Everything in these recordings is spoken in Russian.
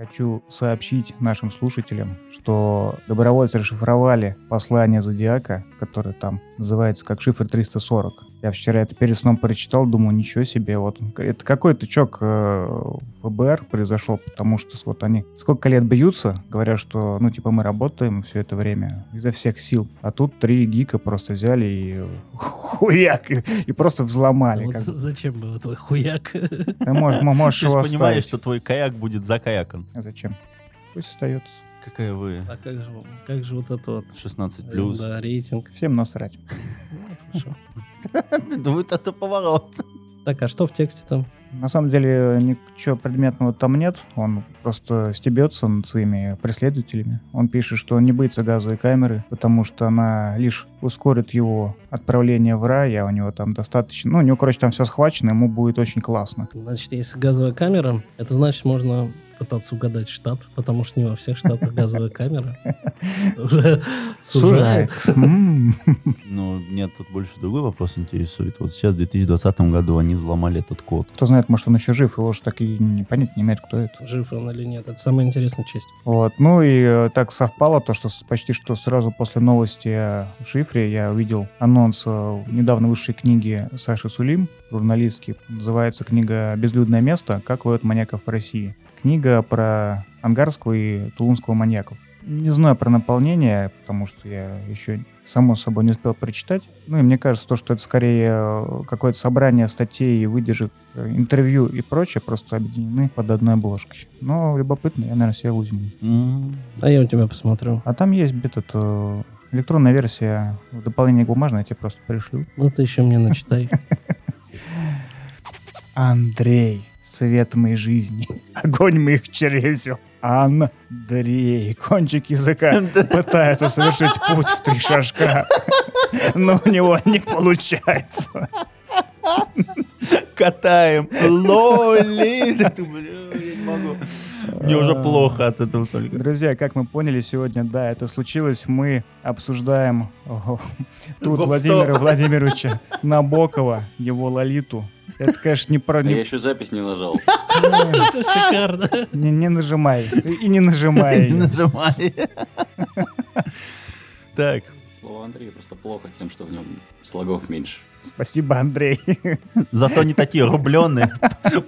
Хочу сообщить нашим слушателям, что добровольцы расшифровали послание Зодиака, которое там называется как шифр 340. Я вчера это перед сном прочитал, думаю, ничего себе, вот это какой-то чок э, ФБР произошел, потому что вот они сколько лет бьются, говорят, что, ну, типа, мы работаем все это время изо всех сил, а тут три гика просто взяли и хуяк, и, и просто взломали. Вот как бы. зачем был твой хуяк? Ты можешь, можешь Ты его понимаешь, оставить. что твой каяк будет за каяком. А зачем? Пусть остается. Какая вы? А как же, как же вот это вот? 16 плюс. Да, рейтинг. Всем насрать. Ну, хорошо. Вот это поворот. Так, а что в тексте там? На самом деле ничего предметного там нет. Он просто стебется над своими преследователями. Он пишет, что он не боится газовой камеры, потому что она лишь ускорит его отправление в рай, а у него там достаточно... Ну, у него, короче, там все схвачено, ему будет очень классно. Значит, если газовая камера, это значит, можно пытаться угадать штат, потому что не во всех штатах газовая камера. Уже сужает. М. Ну, нет, тут больше другой вопрос интересует. Вот сейчас, в 2020 году, они взломали этот код. Кто знает, может, он еще жив, его же так и не понять не имеет, кто это. Жив он или нет. Это самая интересная часть. Вот. Ну и э, так совпало то, что почти что сразу после новости о шифре я увидел анонс э, недавно вышедшей книги Саши Сулим, журналистки. Называется книга «Безлюдное место. Как ловят маньяков в России». Книга про ангарского и тулунского маньяков. Не знаю про наполнение, потому что я еще, само собой, не успел прочитать. Ну и мне кажется, то, что это скорее э, какое-то собрание статей, выдержек, э, интервью и прочее, просто объединены под одной обложкой. Но любопытно, я, наверное, себе возьму. М, А я у тебя посмотрю. А там есть этот, э, электронная версия в дополнение к бумажной, я тебе просто пришлю. Ну, ты еще мне начитай. Андрей, свет моей жизни, огонь моих чресел. Андрей, кончик языка пытается совершить путь в три шажка, но у него не получается. Катаем. Лоли. Мне уже плохо от этого только. Друзья, как мы поняли сегодня, да, это случилось. Мы обсуждаем Гоп-стоп. Владимира Владимировича Набокова, его Лолиту. Это, конечно, не про... А я Не, еще запись не нажал. Это шикарно. не- не нажимай. И не нажимай. её. Нажимай. Так, Слово Андрея просто плохо тем, что в нем слогов меньше. Спасибо, Андрей. зато не такие рубленые.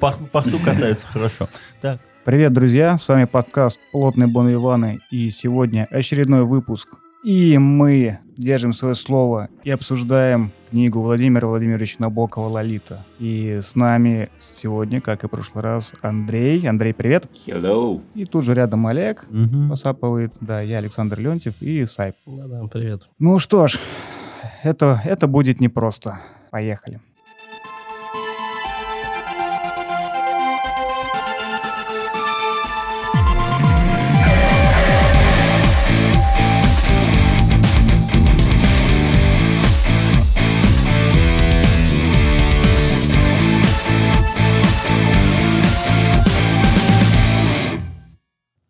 По пахту катаются хорошо. Так, Привет, друзья! С вами подкаст «Плотные Бон Иваны» и сегодня очередной выпуск. И мы держим свое слово и обсуждаем книгу Владимира Владимировича Набокова «Лолита». И с нами сегодня, как и в прошлый раз, Андрей. Андрей, привет! Hello! И тут же рядом Олег мгм. посапывает. Да, я Александр Леонтьев и Сайп. Да-да, привет. Ну что ж, это, это будет непросто. Поехали.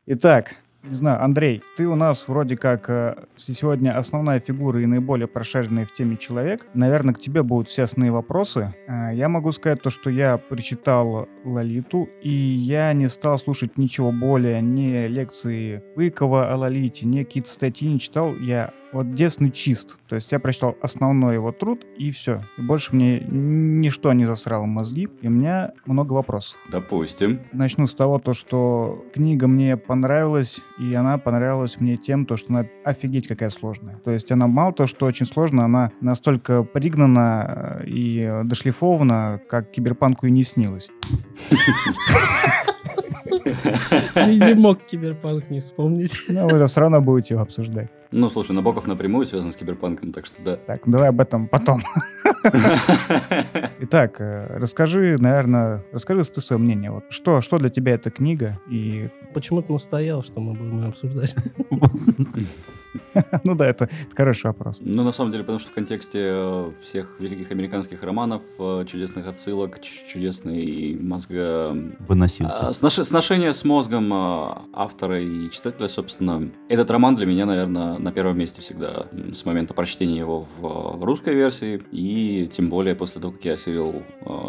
Итак, не знаю, Андрей, ты у нас вроде как э, сегодня основная фигура и наиболее прошаренный в теме человек. Наверное, к тебе будут все основные вопросы. Э, я могу сказать то, что я прочитал Лолиту, и я не стал слушать ничего более, ни лекции Быкова о Лолите, ни какие-то статьи не читал. Я вот детственный чист. То есть я прочитал основной его труд, и все. И больше мне ничто не засрало мозги, и у меня много вопросов. Допустим. Начну с того, то, что книга мне понравилась, и она понравилась мне тем, то, что она офигеть какая сложная. То есть она мало то, что очень сложная, она настолько пригнана э, и э, дошлифована, как киберпанку и не снилось. Не мог киберпанк не вспомнить. Но вы все равно будете его обсуждать. Ну, слушай, Набоков напрямую связан с киберпанком, так что да. Так, давай об этом потом. Итак, э, расскажи, наверное, расскажи ты свое мнение. Вот что, что для тебя эта книга и Почему ты настоял, что мы будем ее обсуждать? Ну да, это хороший вопрос. Ну, на самом деле, потому что в контексте э, всех великих американских романов, э, чудесных отсылок, чудесный мозга... Выносилки. А, сношение с мозгом э, автора и читателя, собственно. Этот роман для меня, наверное, на первом месте всегда с момента прочтения его в русской версии. И тем более после того, как я осилил,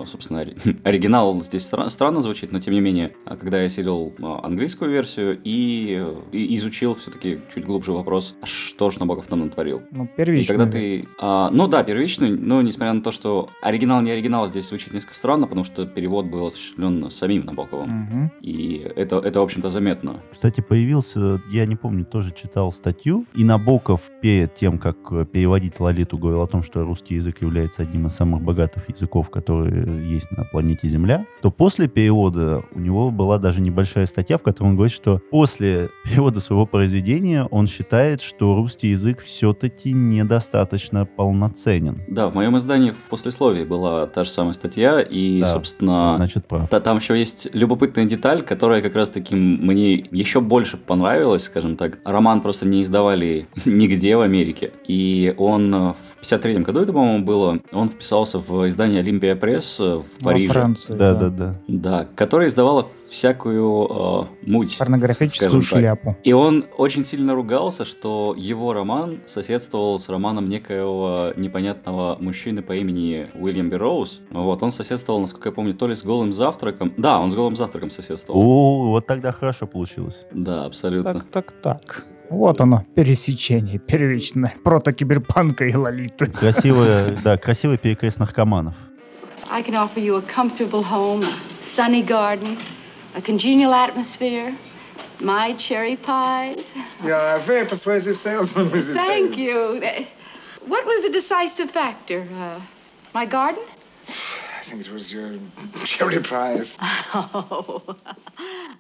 собственно, оригинал здесь странно звучит, но тем не менее, когда я осилил английскую версию и изучил все-таки чуть глубже вопрос, что ж Набоков там натворил. Ну, первичный. И когда ты... А, ну да, первичный, но несмотря на то, что оригинал не оригинал, здесь звучит несколько странно, потому что перевод был осуществлен самим Набоковым. Угу. И это, это, в общем-то, заметно. Кстати, появился, я не помню, тоже читал статью, и Набоков перед тем, как переводить Лолиту, говорил о том, что русский язык является одним из самых богатых языков, которые есть на планете Земля, то после перевода у него была даже небольшая статья, в которой он говорит, что после перевода своего произведения он считает, что русский язык все-таки недостаточно полноценен. Да, в моем издании в послесловии была та же самая статья, и, да, собственно, значит, прав. Та, там еще есть любопытная деталь, которая как раз-таки мне еще больше понравилась, скажем так. Роман просто не издавали нигде в Америке, и он в 53-м году, это, по-моему, было, он вписался в издание Олимпия Пресс в Париже. Во Франции, да, да, да. Да, которое издавало всякую э, муть. Порнографическую шляпу. И он очень сильно ругался, что его роман соседствовал с романом некоего непонятного мужчины по имени Уильям Берроуз. Вот, он соседствовал, насколько я помню, то ли с голым завтраком. Да, он с голым завтраком соседствовал. О, вот тогда хорошо получилось. Да, абсолютно. Так, так, так. Вот оно, пересечение первичное протокиберпанка и лолиты. Красивый, да, красивый перекрест наркоманов. I can offer you a comfortable home, a sunny garden, a congenial atmosphere, my cherry pies. Yeah, a very persuasive salesman, Mrs. Thank you. What was the decisive factor? Uh, my garden? I think it was your cherry pies.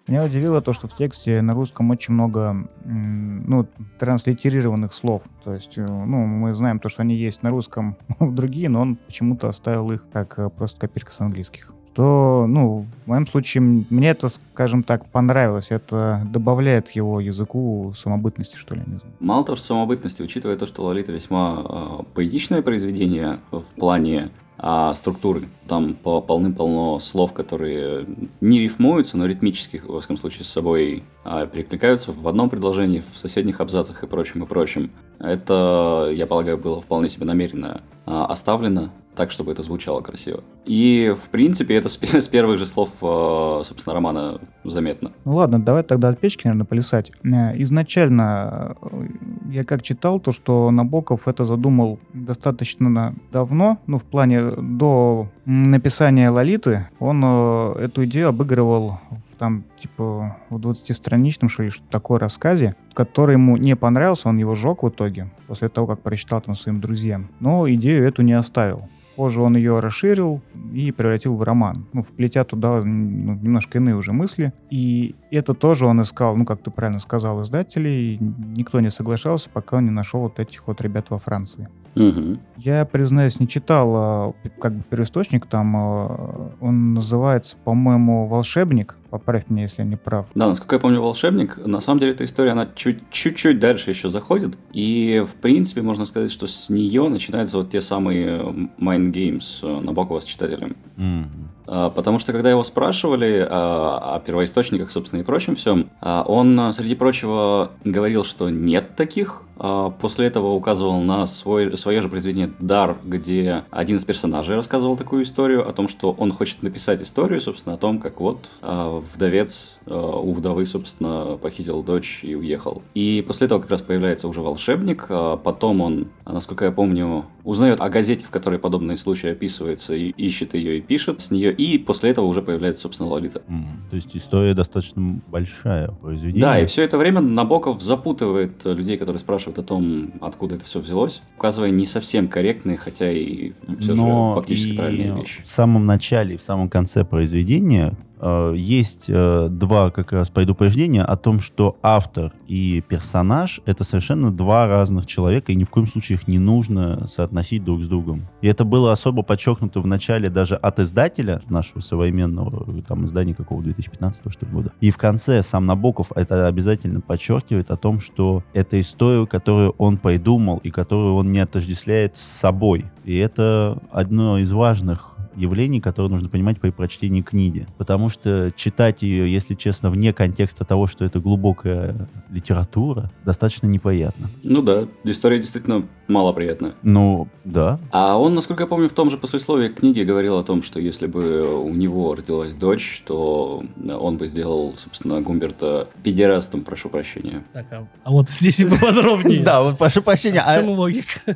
Меня удивило то, что в тексте на русском очень много ну, транслитерированных слов. То есть, э, ну, мы знаем то, что они есть на русском другие, но он почему-то оставил их как э, просто копирка с английских то, ну, в моем случае, мне это, скажем так, понравилось. Это добавляет его языку самобытности, что ли, не знаю. Мало того, что самобытности, учитывая то, что Лолита весьма э, поэтичное произведение в плане а структуры. Там полным-полно слов, которые не рифмуются, но ритмически, во всяком случае, с собой а, перекликаются в одном предложении, в соседних абзацах и прочим, и прочим. Это, я полагаю, было вполне себе намеренно а, оставлено так, чтобы это звучало красиво. И, в принципе, это с, первых же слов, э, собственно, романа заметно. Ну ладно, давай тогда от печки, наверное, полисать. Э, изначально э, я как читал, то, что Набоков это задумал достаточно давно, ну, в плане до написания «Лолиты», он эту идею обыгрывал в там, типа, в 20-страничном, что ли, что такое рассказе, который ему не понравился, он его жег в итоге, после того, как прочитал там своим друзьям. Но идею эту не оставил. Позже он ее расширил и превратил в роман, ну, вплетя туда ну, немножко иные уже мысли. И это тоже он искал, ну, как ты правильно сказал, издателей. Никто не соглашался, пока он не нашел вот этих вот ребят во Франции. Угу. Я, признаюсь, не читал а, как бы первоисточник, там а, он называется, по-моему, «Волшебник», поправь меня, если я не прав. Да, насколько я помню, «Волшебник», на самом деле эта история, она чуть-чуть дальше еще заходит, и, в принципе, можно сказать, что с нее начинаются вот те самые mind games Набокова с читателем. Угу. А, потому что, когда его спрашивали о, о первоисточниках, собственно, и прочем всем, а, он, среди прочего, говорил, что нет таких. А, после этого указывал на свой, свое же произведение «Дар», где один из персонажей рассказывал такую историю о том, что он хочет написать историю, собственно, о том, как вот вдовец у вдовы, собственно, похитил дочь и уехал. И после этого как раз появляется уже волшебник. Потом он, насколько я помню, узнает о газете, в которой подобный случай описывается, и ищет ее и пишет с нее и после этого уже появляется, собственно, Лолита. Mm. То есть история достаточно большая произведение. Да, и все это время Набоков запутывает людей, которые спрашивают о том, откуда это все взялось, указывая не совсем корректные, хотя и все Но же фактически правильные вещи. В самом начале и в самом конце произведения э, есть э, два как раз предупреждения о том, что автор и персонаж — это совершенно два разных человека, и ни в коем случае их не нужно соотносить друг с другом. И это было особо подчеркнуто в начале даже от издателя нашего современного, там, издания какого 2015 что ли, года. И в конце сам Набоков это обязательно подчеркивает о том, что это история, которую он придумал и которую он не отождествляет с собой. И это одно из важных явлений, которые нужно понимать при прочтении книги. Потому что читать ее, если честно, вне контекста того, что это глубокая литература, достаточно неприятно. Ну да, история действительно малоприятная. Ну, да. А он, насколько я помню, в том же послесловии книги говорил о том, что если бы у него родилась дочь, то он бы сделал, собственно, Гумберта педерастом, прошу прощения. Так, а, а вот здесь и поподробнее. Да, вот прошу прощения. В чем логика?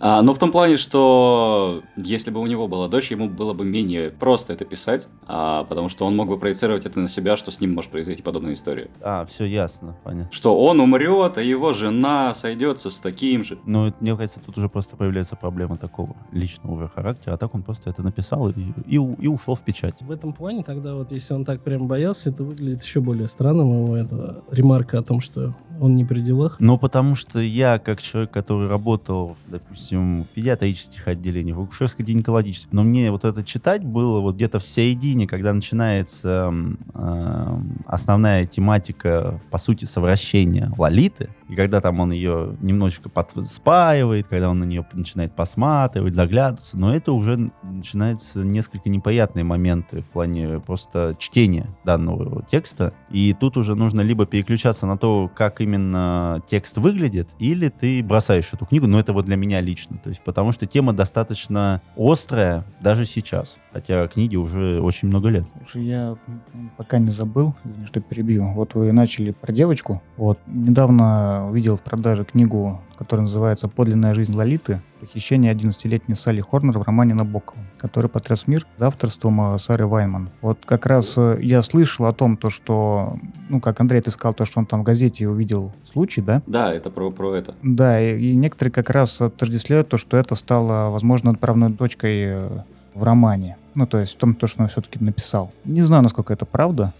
А, ну, в том плане, что если бы у него была дочь, ему было бы менее просто это писать, а, потому что он мог бы проецировать это на себя, что с ним может произойти подобная история. А, все ясно, понятно. Что он умрет, а его жена сойдется с таким же. Ну, мне кажется, тут уже просто появляется проблема такого личного уже характера, а так он просто это написал и, и, и ушел в печать. В этом плане тогда вот, если он так прям боялся, это выглядит еще более странным. Его эта ремарка о том, что он не при делах. Но потому что я, как человек, который работал, допустим, в педиатрических отделениях, в акушерско-гинекологических, но мне вот это читать было вот где-то в середине, когда начинается эм, основная тематика, по сути, совращения Лолиты, и когда там он ее немножечко под- спаивает, когда он на нее начинает посматривать, заглядываться, но это уже начинаются несколько неприятные моменты в плане просто чтения данного текста, и тут уже нужно либо переключаться на то, как именно текст выглядит, или ты бросаешь эту книгу, но это вот для меня лично, то есть потому что тема достаточно острая даже сейчас, хотя книге уже очень много лет. Слушай, я пока не забыл, что перебью. Вот вы начали про девочку. Вот недавно увидел в продаже книгу, которая называется «Подлинная жизнь Лолиты. Похищение 11-летней Салли Хорнер в романе Набокова», который потряс мир за авторством э, Сары Вайнман. Вот как раз э, я слышал о том, то, что, ну, как Андрей, ты сказал, то, что он там в газете увидел случай, да? Да, это про, про это. Да, и, и некоторые как раз отождествляют то, что это стало, возможно, отправной точкой э, в романе. Ну, то есть в том, то, что он все-таки написал. Не знаю, насколько это правда.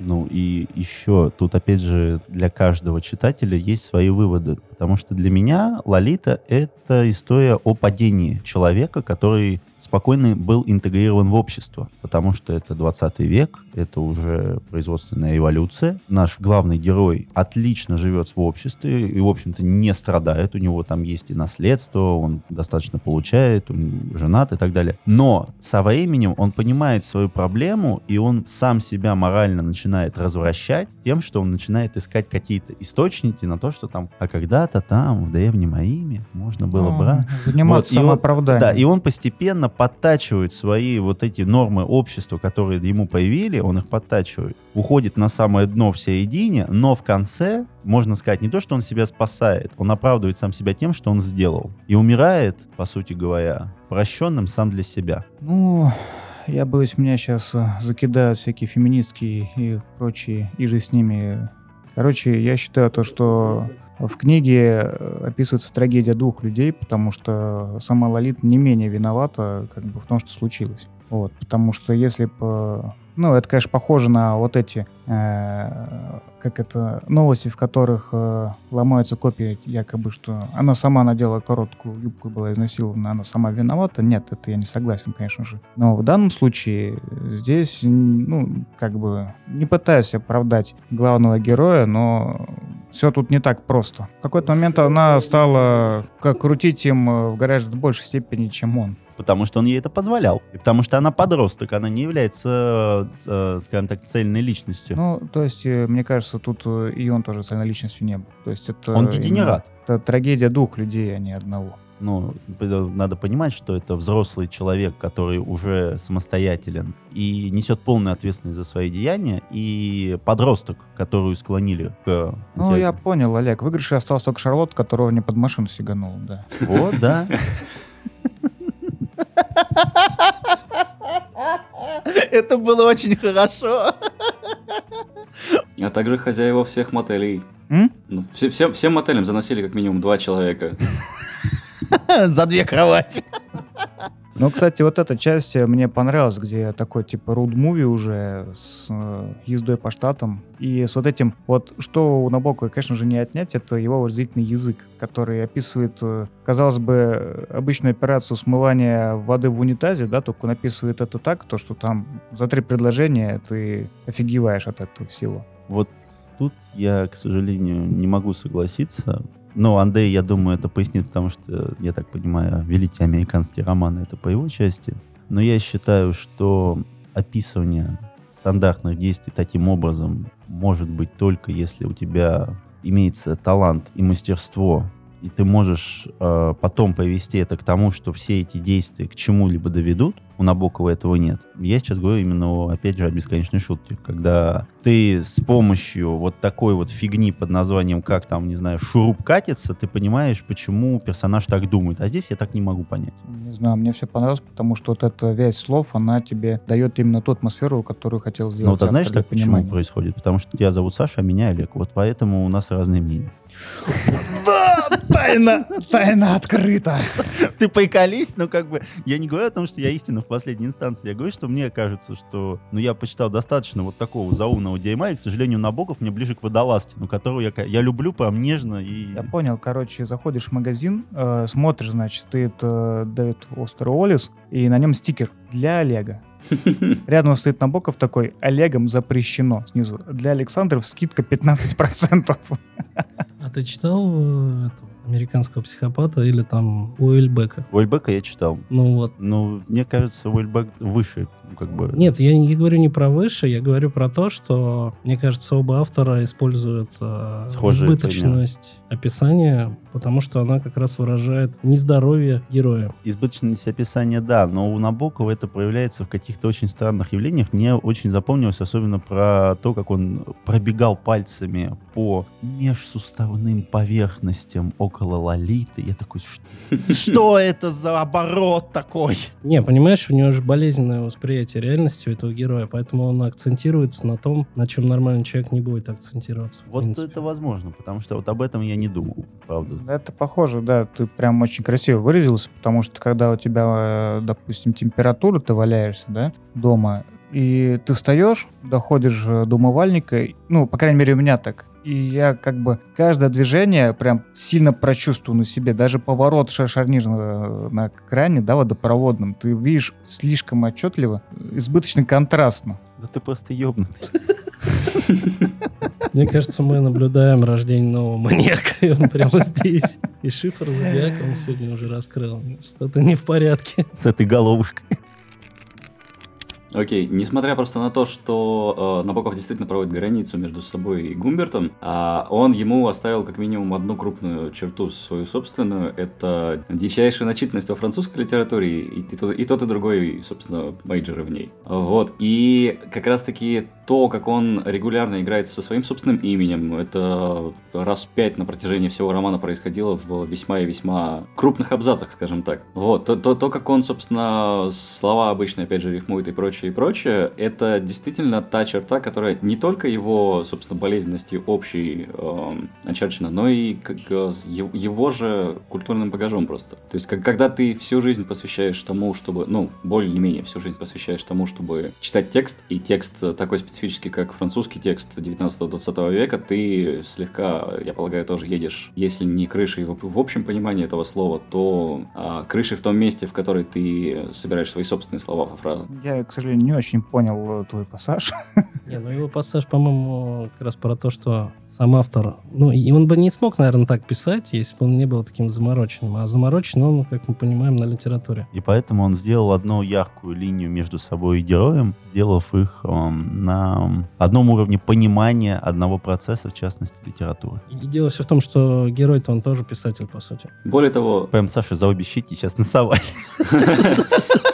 Ну и еще тут опять же для каждого читателя есть свои выводы, потому что для меня Лолита это история о падении человека, который спокойно был интегрирован в общество, потому что это 20 век, это уже производственная эволюция. Наш главный герой отлично живет в обществе и, в общем-то, не страдает, у него там есть и наследство, он достаточно получает, он женат и так далее. Но со временем он понимает свою проблему, и он сам себя морально начинает развращать тем, что он начинает искать какие-то источники на то, что там, а когда-то там, в древнем Риме, можно было брать. Заниматься Вот, и он- самооправданием. Да, и он постепенно подтачивает свои вот эти нормы общества, которые ему появили, он их подтачивает. Уходит на самое дно в середине, но в конце, можно сказать, не то, что он себя спасает, он оправдывает сам себя тем, что он сделал. И умирает, по сути говоря, прощенным сам для себя. Ну, я боюсь, меня сейчас закидают всякие феминистские и прочие, и же с ними. Короче, я считаю то, что в книге э, описывается трагедия двух людей, потому что сама Лолита не менее виновата как бы в том, что случилось. Вот, потому что если бы... Ну, это, конечно, похоже на вот эти, э, как это, новости, в которых э, ломаются копии, якобы, что она сама надела короткую юбку была изнасилована, она сама виновата. Нет, это я не согласен, конечно же. Но в данном случае здесь, ну, как бы, не пытаюсь оправдать главного героя, но все тут не так просто. В какой-то момент она стала как крутить им э, в гораздо большей степени, чем он. Потому что он ей это позволял. И потому что она подросток, она не является, э, скажем так, цельной личностью. Ну, то есть, э, мне кажется, тут э, и он тоже цельной личностью не был. То есть это он дегенерат. Это трагедия двух людей, а не одного. ну, надо понимать, что это взрослый человек, который уже самостоятелен и несет полную ответственность за свои деяния, и подросток, которую склонили к... Ну, я понял, Олег. В выигрыше остался только Шарлотт, которого не под машину сиганул, да. Вот, да. Это было очень хорошо. А также хозяева всех мотелей. М? Ну, все, все- всем мотелям заносили как минимум два человека. За две кровати. Ну, кстати, вот эта часть э, мне понравилась, где такой типа руд-муви уже с э, ездой по штатам. И с вот этим, вот что у Набокова, конечно же, не отнять, это его выразительный язык, который описывает, э, казалось бы, обычную операцию смывания воды в унитазе, да, только он описывает это так, то, что там за три предложения ты офигеваешь от этого всего. Вот тут я, к сожалению, не могу согласиться. Но Андрей, я думаю, это пояснит, потому что, я так понимаю, великие американские романы — это по его части. Но я считаю, что описывание стандартных действий таким образом может быть только если у тебя имеется талант и мастерство, и ты можешь э, потом повести это к тому, что все эти действия к чему-либо доведут, у Набокова этого нет. Я сейчас говорю именно, опять же, о бесконечной шутке, когда ты с помощью вот такой вот фигни под названием, как там, не знаю, шуруп катится, ты понимаешь, почему персонаж так думает. А здесь я так не могу понять. Не знаю, мне все понравилось, потому что вот эта вязь слов, она тебе дает именно ту атмосферу, которую хотел сделать. Ну, вот а знаешь, так почему понимания. происходит? Потому что тебя зовут Саша, а меня Олег. Вот поэтому у нас разные мнения. Да, тайна, тайна открыта. Ты приколись, но как бы я не говорю о том, что я истина в последней инстанции. Я говорю, что мне кажется, что ну, я почитал достаточно вот такого заумного дерьма, и, к сожалению, Набоков мне ближе к водолазке, ну, которую я, я люблю прям нежно и... Я понял, короче, заходишь в магазин, э, смотришь, значит, стоит э, Дэвид Фостер Уоллес, и на нем стикер для Олега. Рядом стоит Набоков такой, Олегом запрещено снизу. Для Александров скидка 15%. А ты читал э, этого американского психопата или там Уэльбека? Уэльбека я читал. Ну вот. Ну, мне кажется, Уэльбек выше, как бы... Нет, я не говорю не про выше, я говорю про то, что, мне кажется, оба автора используют э, Схожие избыточность описания, потому что она как раз выражает нездоровье героя. Избыточность описания, да, но у Набокова это проявляется в каких-то очень странных явлениях. Мне очень запомнилось особенно про то, как он пробегал пальцами по межсуставным поверхностям около Лолиты. Я такой, «Ш- что это за оборот такой? Не, понимаешь, у него же болезненное восприятие реальности у этого героя, поэтому он акцентируется на том, на чем нормальный человек не будет акцентироваться. Вот принципе. это возможно, потому что вот об этом я не думал, правда. Это похоже, да, ты прям очень красиво выразился, потому что когда у тебя, э, допустим, температура, ты валяешься, да, дома, и ты встаешь, доходишь э, до умывальника, ну, по крайней мере, у меня так, и я как бы каждое движение прям сильно прочувствую на себе. Даже поворот ша- шарнирного на кране, да, водопроводном, ты видишь слишком отчетливо, избыточно контрастно. Да ты просто ебнутый. Мне кажется, мы наблюдаем рождение нового маньяка, и он прямо здесь. И шифр зодиака он сегодня уже раскрыл. Что-то не в порядке. С этой головушкой. Окей, несмотря просто на то, что э, Набоков действительно проводит границу между собой и Гумбертом, а он ему оставил как минимум одну крупную черту свою собственную. Это дичайшая начитанность во французской литературе и, и, тот, и тот, и другой, собственно, мейджоры в ней. Вот. И как раз-таки то, как он регулярно играет со своим собственным именем, это раз пять на протяжении всего романа происходило в весьма и весьма крупных абзацах, скажем так. Вот. То, то, то как он, собственно, слова обычно, опять же, рифмует и прочее, и прочее, это действительно та черта, которая не только его, собственно, болезненностью общей э, очерчена, но и как, э, его, же культурным багажом просто. То есть, как, когда ты всю жизнь посвящаешь тому, чтобы, ну, более-менее всю жизнь посвящаешь тому, чтобы читать текст, и текст э, такой специфический, как французский текст 19-20 века, ты слегка, я полагаю, тоже едешь, если не крышей в, в общем понимании этого слова, то а, крышей в том месте, в которой ты собираешь свои собственные слова во фразы. Я, к сожалению, не очень понял э, твой пассаж. Не, ну его пассаж, по-моему, как раз про то, что сам автор... Ну, и он бы не смог, наверное, так писать, если бы он не был таким замороченным. А заморочен он, как мы понимаем, на литературе. И поэтому он сделал одну яркую линию между собой и героем, сделав их эм, на одном уровне понимания одного процесса, в частности, литературы. И дело все в том, что герой-то он тоже писатель, по сути. Более того, Прям Саша за обе щеки сейчас насовали.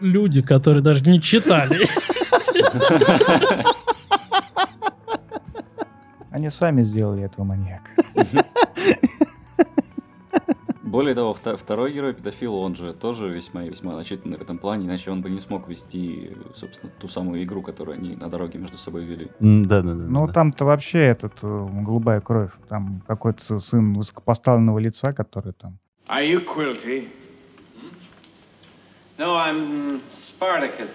Люди, которые даже не читали. Они сами сделали этого маньяка. Более того, вто- второй герой педофил, он же тоже весьма и весьма начитанный в этом плане, иначе он бы не смог вести, собственно, ту самую игру, которую они на дороге между собой вели. Да-да-да. Ну, там-то вообще этот, э, голубая кровь. Там какой-то сын высокопоставленного лица, который там... Are you Quilty? No, I'm Spartacus.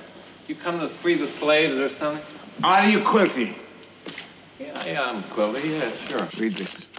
You come to free the slaves or something? Are you Quilty? Yeah, yeah, I'm Quilty. Yeah, sure. Read this.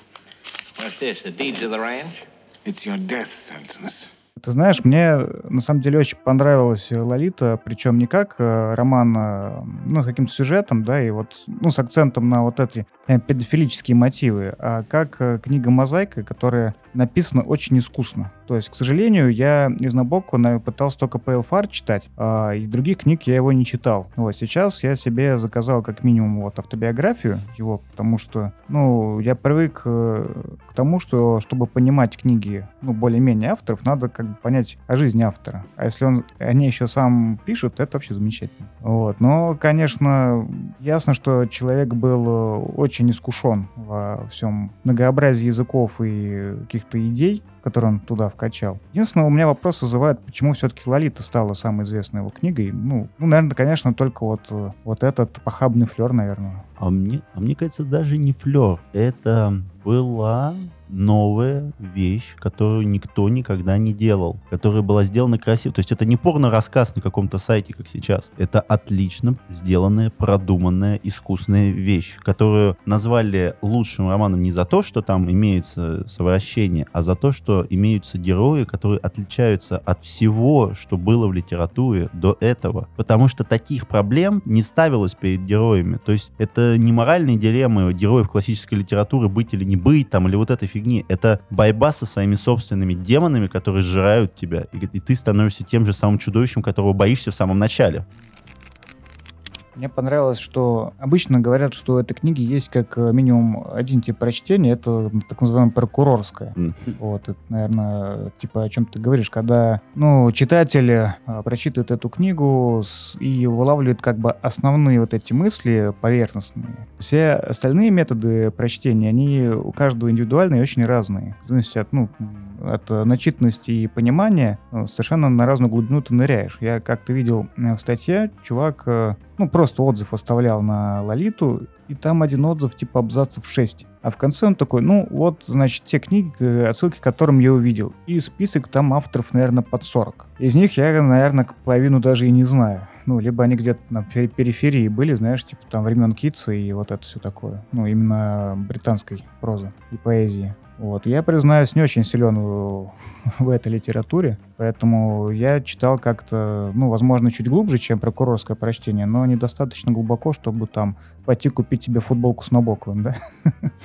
What's this? The deeds of the ranch? It's your death sentence. Ты знаешь, мне на самом деле очень понравилась Лолита, причем не как э, роман, э, ну, с каким-то сюжетом, да, и вот, ну, с акцентом на вот эти э, педофилические мотивы, а как э, книга «Мозаика», которая написана очень искусно. То есть, к сожалению, я из Набокко на- пытался только PLFR читать, а из других книг я его не читал. Вот сейчас я себе заказал как минимум вот автобиографию его, потому что, ну, я привык э, к тому, что чтобы понимать книги, ну, более-менее авторов, надо как бы понять о жизни автора. А если он о ней еще сам пишет, это вообще замечательно. Вот. Но, конечно, ясно, что человек был э, очень искушен во всем многообразии языков и каких-то идей, которые он туда вкачал. Единственное, у меня вопрос вызывает, почему все-таки «Лолита» стала самой известной его книгой. Ну, ну наверное, конечно, только вот, э, вот этот похабный флер, наверное. А мне, а мне кажется, даже не флер. Это была новая вещь, которую никто никогда не делал, которая была сделана красиво. То есть это не порно-рассказ на каком-то сайте, как сейчас. Это отлично сделанная, продуманная, искусная вещь, которую назвали лучшим романом не за то, что там имеется совращение, а за то, что имеются герои, которые отличаются от всего, что было в литературе до этого. Потому что таких проблем не ставилось перед героями. То есть это не моральные дилеммы героев классической литературы быть или не быть, там, или вот этой фигни. Это борьба со своими собственными демонами, которые сжирают тебя. И, и ты становишься тем же самым чудовищем, которого боишься в самом начале. Мне понравилось, что обычно говорят, что у этой книги есть как э, минимум один тип прочтения, это так называемое прокурорское. Вот, это, наверное, типа о чем ты говоришь, когда, ну, читатель а, прочитывает эту книгу с- и вылавливает как бы основные вот эти мысли поверхностные. Все остальные методы прочтения, они у каждого индивидуальные и очень разные. В зависимости от, ну, от э, начитанности и понимания ну, совершенно на разную глубину ты ныряешь. Я как-то видел э, в статье, чувак, э, ну, просто отзыв оставлял на Лолиту, и там один отзыв типа абзацев 6. А в конце он такой, ну, вот, значит, те книги, э, отсылки к которым я увидел. И список там авторов, наверное, под 40. Из них я, наверное, половину даже и не знаю. Ну, либо они где-то на пери- периферии были, знаешь, типа там времен Китса и вот это все такое. Ну, именно британской прозы и поэзии. Вот. Я, признаюсь, не очень силен в, этой литературе, поэтому я читал как-то, ну, возможно, чуть глубже, чем прокурорское прочтение, но недостаточно глубоко, чтобы там пойти купить тебе футболку с Набоковым, да?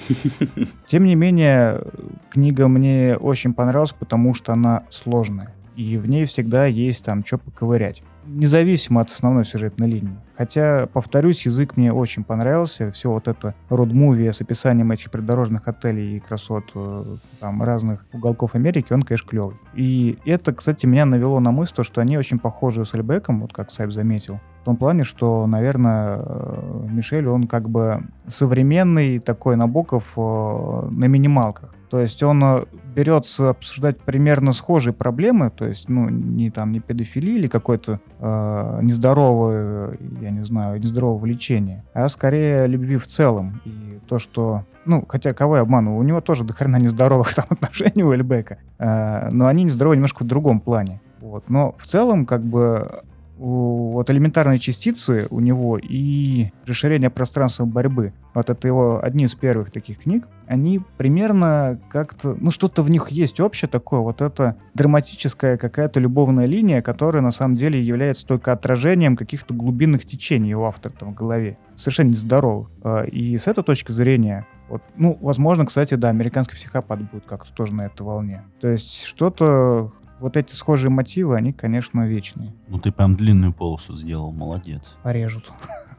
Тем не менее, книга мне очень понравилась, потому что она сложная. И в ней всегда есть там что поковырять. Независимо от основной сюжетной линии. Хотя, повторюсь, язык мне очень понравился. Все вот это род-муви с описанием этих придорожных отелей и красот э, там разных уголков Америки, он, конечно, клевый. И это, кстати, меня навело на мысль, то, что они очень похожи с Альбеком, вот как Сайб заметил. В том плане, что, наверное, э, Мишель, он как бы современный такой Набоков э, на минималках. То есть он э, берется обсуждать примерно схожие проблемы, то есть, ну, не там, не педофилии или какое-то э, нездоровое, я не знаю, нездоровое влечение, а скорее любви в целом. И то, что, ну, хотя кого я обманываю, у него тоже до хрена нездоровых там отношений у Эльбека, э, но они нездоровы немножко в другом плане. Вот. Но в целом, как бы, вот элементарные частицы у него и расширение пространства борьбы, вот это его одни из первых таких книг, они примерно как-то, ну что-то в них есть общее такое, вот это драматическая какая-то любовная линия, которая на самом деле является только отражением каких-то глубинных течений у автора там в голове, совершенно нездоровых. А, И с этой точки зрения вот, ну, возможно, кстати, да, американский психопат будет как-то тоже на этой волне. То есть что-то, вот эти схожие мотивы, они, конечно, вечные. Ну ты прям длинную полосу сделал, молодец. Порежут.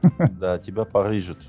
Да, тебя порыжет.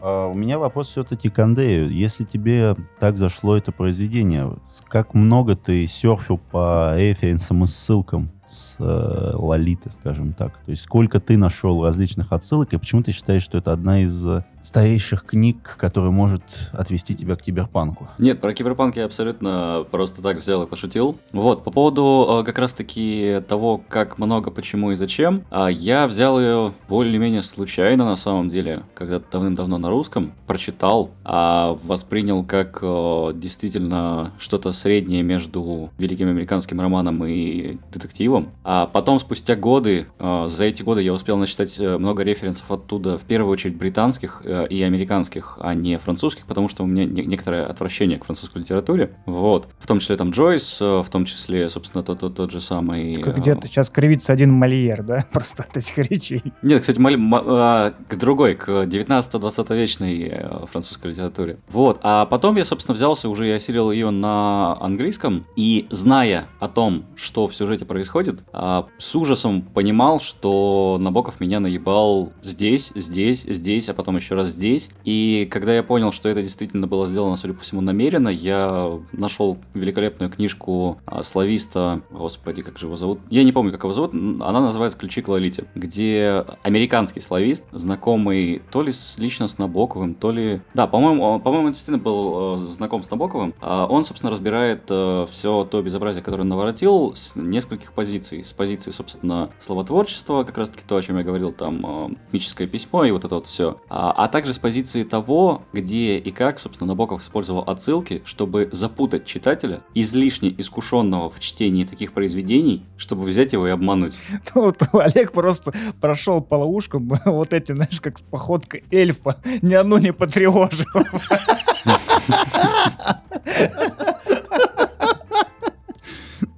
А, У меня вопрос все-таки к Андрею. Если тебе так зашло это произведение, как много ты серфил по референсам и ссылкам? С э, Лолиты, скажем так? То есть сколько ты нашел различных отсылок, и почему ты считаешь, что это одна из э, старейших книг, которая может отвести тебя к киберпанку? Нет, про киберпанк я абсолютно просто так взял и пошутил. Вот, по поводу э, как раз-таки того, как много, почему и зачем, а, я взял ее более-менее случайно на самом деле, когда давным-давно на русском, прочитал, а воспринял как э, действительно что-то среднее между великим американским романом и детективом. А потом, спустя годы, э, за эти годы я успел начитать э, много референсов оттуда, в первую очередь британских э, и американских, а не французских, потому что у меня не- некоторое отвращение к французской литературе. Вот. В том числе там Джойс, э, в том числе, собственно, тот, тот, тот же самый... Э, Где-то сейчас кривится один Мольер, да? Просто от этих речей. Нет, кстати, мали- ма- а, к другой, к 19-20 вечной э, французской литературе. Вот, а потом я, собственно, взялся уже и осилил ее на английском, и зная о том, что в сюжете происходит, а, с ужасом понимал, что Набоков меня наебал здесь, здесь, здесь, а потом еще раз здесь. И когда я понял, что это действительно было сделано, судя по всему, намеренно, я нашел великолепную книжку а, слависта, господи, как же его зовут? Я не помню, как его зовут, она называется «Ключи к Лолите», где американский славист, знакомый то ли лично с Набоковым, то ли... Да, по-моему, по-моему, он действительно был э, знаком с Набоковым. А он, собственно, разбирает все то безобразие, которое он наворотил, с нескольких позиций. С позиции, собственно, словотворчества, как раз-таки то, о чем я говорил, там, э, мифическое письмо и вот это вот все. А, а также с позиции того, где и как, собственно, Набоков использовал отсылки, чтобы запутать читателя, излишне искушенного в чтении таких произведений, чтобы взять его и обмануть. Ну, вот Олег просто прошел по ловушкам, вот эти, знаешь, как походка эльфа, ни одну не потревожил.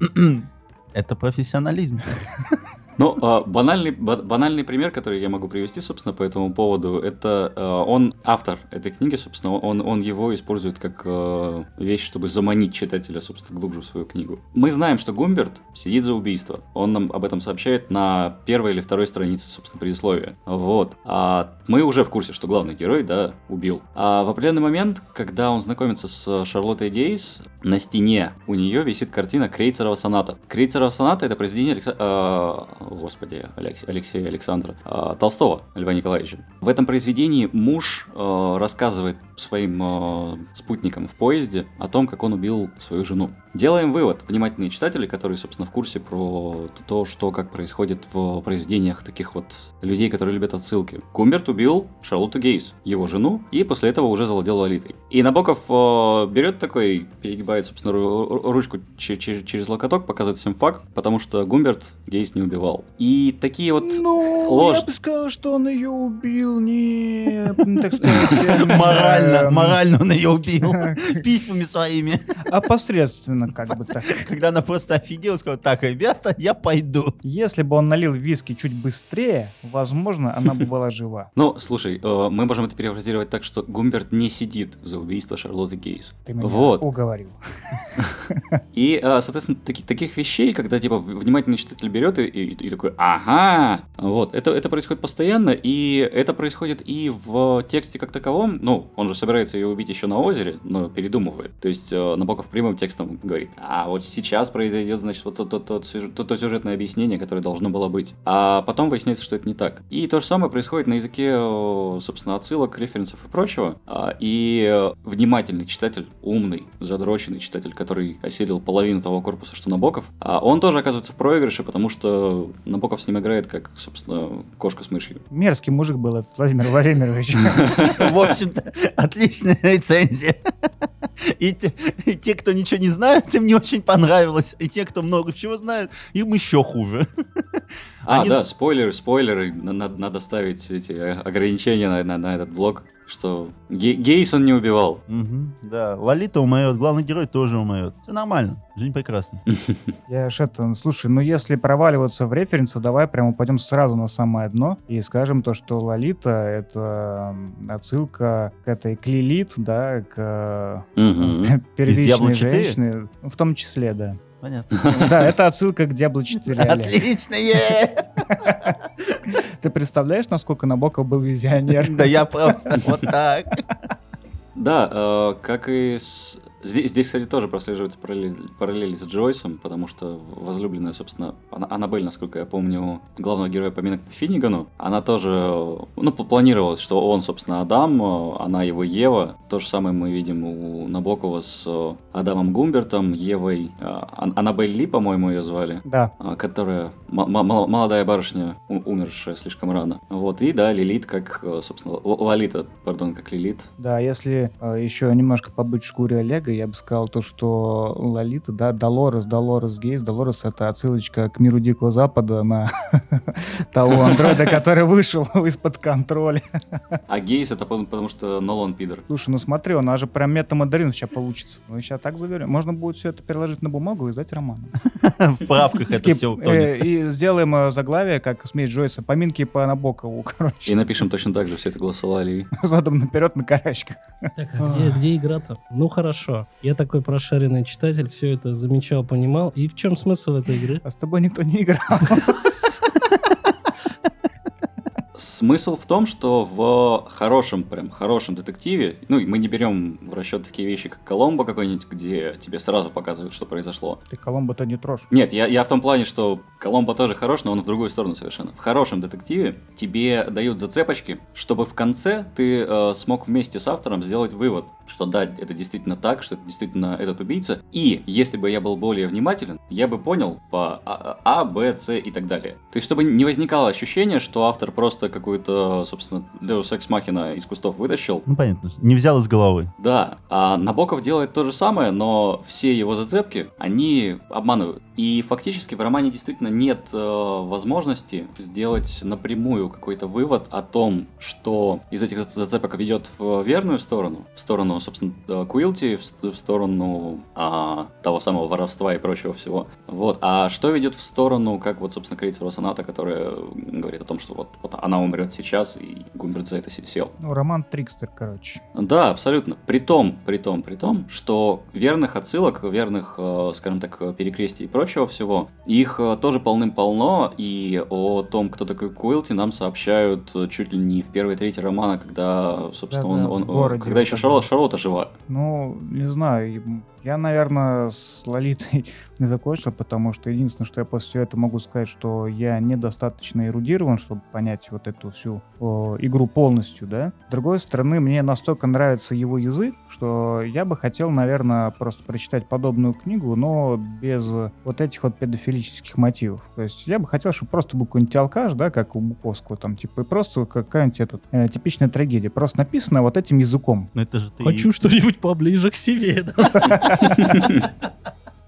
Это профессионализм. Ну, а, банальный, ба- банальный пример, который я могу привести, собственно, по этому поводу, это а, он автор этой книги, собственно, он, он его использует как а, вещь, чтобы заманить читателя, собственно, глубже в свою книгу. Мы знаем, что Гумберт сидит за убийство. Он нам об этом сообщает на первой или второй странице, собственно, предисловия. Вот. А мы уже в курсе, что главный герой, да, убил. А в определенный момент, когда он знакомится с Шарлоттой Гейс, на стене у нее висит картина Крейцерова соната. Крейцерова соната это произведение Алекса... Господи, Алекс... Алексея Александра Толстого Льва Николаевича. В этом произведении муж а, рассказывает своим а, спутникам в поезде о том, как он убил свою жену. Делаем вывод, внимательные читатели, которые, собственно, в курсе про то, что как происходит в произведениях таких вот людей, которые любят отсылки. Гумберт убил Шарлотту Гейс, его жену, и после этого уже завладел Лолитой. И Набоков э, берет такой, перегибает, собственно, ру- ру- ручку че- че- через локоток, показывает всем факт, потому что Гумберт Гейс не убивал. И такие вот... Ну, ложь. я бы сказал, что он ее убил не, так сказать, Морально, эм, морально он ее убил. Письмами своими. Опосредственно, как бы так. Когда она просто офигела, сказала, так, ребята, я пойду. Если бы он налил виски чуть быстрее, возможно, она бы была жива. Ну, слушай, э, мы можем это перефразировать так, что Гумберт не сидит за убийство Шарлотты Гейс. Ты меня Вот. уговорил. И, э, соответственно, таки- таких вещей, когда, типа, внимательный читатель берет и, и- и такой, ага, вот, это, это происходит постоянно, и это происходит и в тексте как таковом, ну, он же собирается ее убить еще на озере, но передумывает. То есть э, Набоков прямым текстом говорит, а вот сейчас произойдет, значит, вот то, то, то, то сюжетное объяснение, которое должно было быть. А потом выясняется, что это не так. И то же самое происходит на языке, э, собственно, отсылок, референсов и прочего. А, И э, внимательный читатель, умный, задроченный читатель, который осилил половину того корпуса, что Набоков, а он тоже оказывается в проигрыше, потому что Набоков с ним играет как, собственно, кошка с мышью. Мерзкий мужик был этот Владимир Владимирович. В общем-то, отличная рецензия. И те, и те, кто ничего не знают, им не очень понравилось. И те, кто много чего знают, им еще хуже. А, Они- да, спойлеры, спойлеры. На- Надо, надо ставить эти э, ограничения на, на- на этот блог, что Ге- Гейс он не убивал. Мгм, да, Лолита умрет, главный герой тоже умрет. Все нормально, жизнь прекрасна. Я ж это, слушай, ну если проваливаться в референсы, давай прямо пойдем сразу на самое дно и скажем то, что Лолита — это отсылка к этой Клилит, да, к первичной Diablo 4? женщине, ну, в том числе, да. Понятно. Да, это отсылка к Diablo 4. Олег. Отлично! Ты представляешь, насколько Набоков был визионер? Да я просто вот так. Да, э, как и с Здесь, здесь, кстати, тоже прослеживается параллель, параллель с Джойсом, потому что возлюбленная, собственно, Аннабель, насколько я помню, главного героя поминок по Финнигану, она тоже, ну, планировалось, что он, собственно, Адам, она его Ева. То же самое мы видим у Набокова с Адамом Гумбертом, Евой, э, Ан- Аннабель Ли, по-моему, ее звали, Да, а, которая молодая барышня, умершая слишком рано. Вот, и да, Лилит, как, э, собственно, Лолита, пардон, как Лилит. да, если э, еще немножко побыть в шкуре Олега, я бы сказал то, что Лолита, да, Долорес, Долорес Гейс, Долорес это отсылочка к миру Дикого Запада на того андроида, который вышел из-под контроля. А Гейс это потому, что Нолан пидор. Слушай, ну смотри, у нас же прям метамодерн сейчас получится. Мы сейчас так заверим. Можно будет все это переложить на бумагу и издать роман. В правках это все э. И сделаем э, заглавие, как смесь Джойса. Поминки по Набокову, короче. И напишем точно так же, все это голосовали. Задом наперед на корячках. Так, а где игра-то? Ну хорошо. Я такой прошаренный читатель, все это замечал, понимал. И в чем смысл этой игры? А с тобой никто не играл. Смысл в том, что в хорошем, прям хорошем детективе, ну, и мы не берем в расчет такие вещи, как Коломбо какой-нибудь, где тебе сразу показывают, что произошло. Ты Коломбо-то не трожь. Нет, я, я в том плане, что Коломбо тоже хорош, но он в другую сторону совершенно. В хорошем детективе тебе дают зацепочки, чтобы в конце ты э, смог вместе с автором сделать вывод, что да, это действительно так, что это действительно этот убийца. И если бы я был более внимателен, я бы понял по А, А, Б, С и так далее. То есть, чтобы не возникало ощущение, что автор просто какую-то, собственно, Deus Ex Machina из кустов вытащил, Ну, понятно. Не взял из головы. да, а Набоков делает то же самое, но все его зацепки, они обманывают. И фактически в романе действительно нет э, возможности сделать напрямую какой-то вывод о том, что из этих зац- зацепок ведет в верную сторону, в сторону, собственно, э, Куилти, в, в сторону а, того самого воровства и прочего всего. Вот. А что ведет в сторону, как вот, собственно, крейцерова соната, которая говорит о том, что вот, вот она умрет сейчас, и Гумберт за это се- сел. Ну, роман Трикстер, короче. Да, абсолютно. При том, при том, при том, что верных отсылок, верных, э, скажем так, перекрестий и прочего всего, их э, тоже полным-полно, и о том, кто такой Куилти, нам сообщают э, чуть ли не в первой трети романа, когда, собственно, Да-да, он, он- в городе когда еще вот Шарло- это. Шарлотта жива. Ну, не знаю, я, наверное, с Лолитой не закончил, потому что единственное, что я после всего этого могу сказать, что я недостаточно эрудирован, чтобы понять вот эту всю о, игру полностью, да. С другой стороны, мне настолько нравится его язык, что я бы хотел, наверное, просто прочитать подобную книгу, но без вот этих вот педофилических мотивов. То есть я бы хотел, чтобы просто был какой-нибудь алкаш, да, как у Буковского, там, типа, и просто какая-нибудь этот, э, типичная трагедия, просто написана вот этим языком. Ну, это же ты... Хочу что-нибудь поближе к себе. да.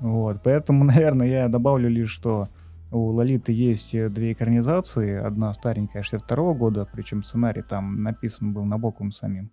Вот, поэтому, наверное, я добавлю лишь, что у Лолиты есть э, две экранизации. Одна старенькая, 62 года, причем сценарий там написан был Набоковым самим.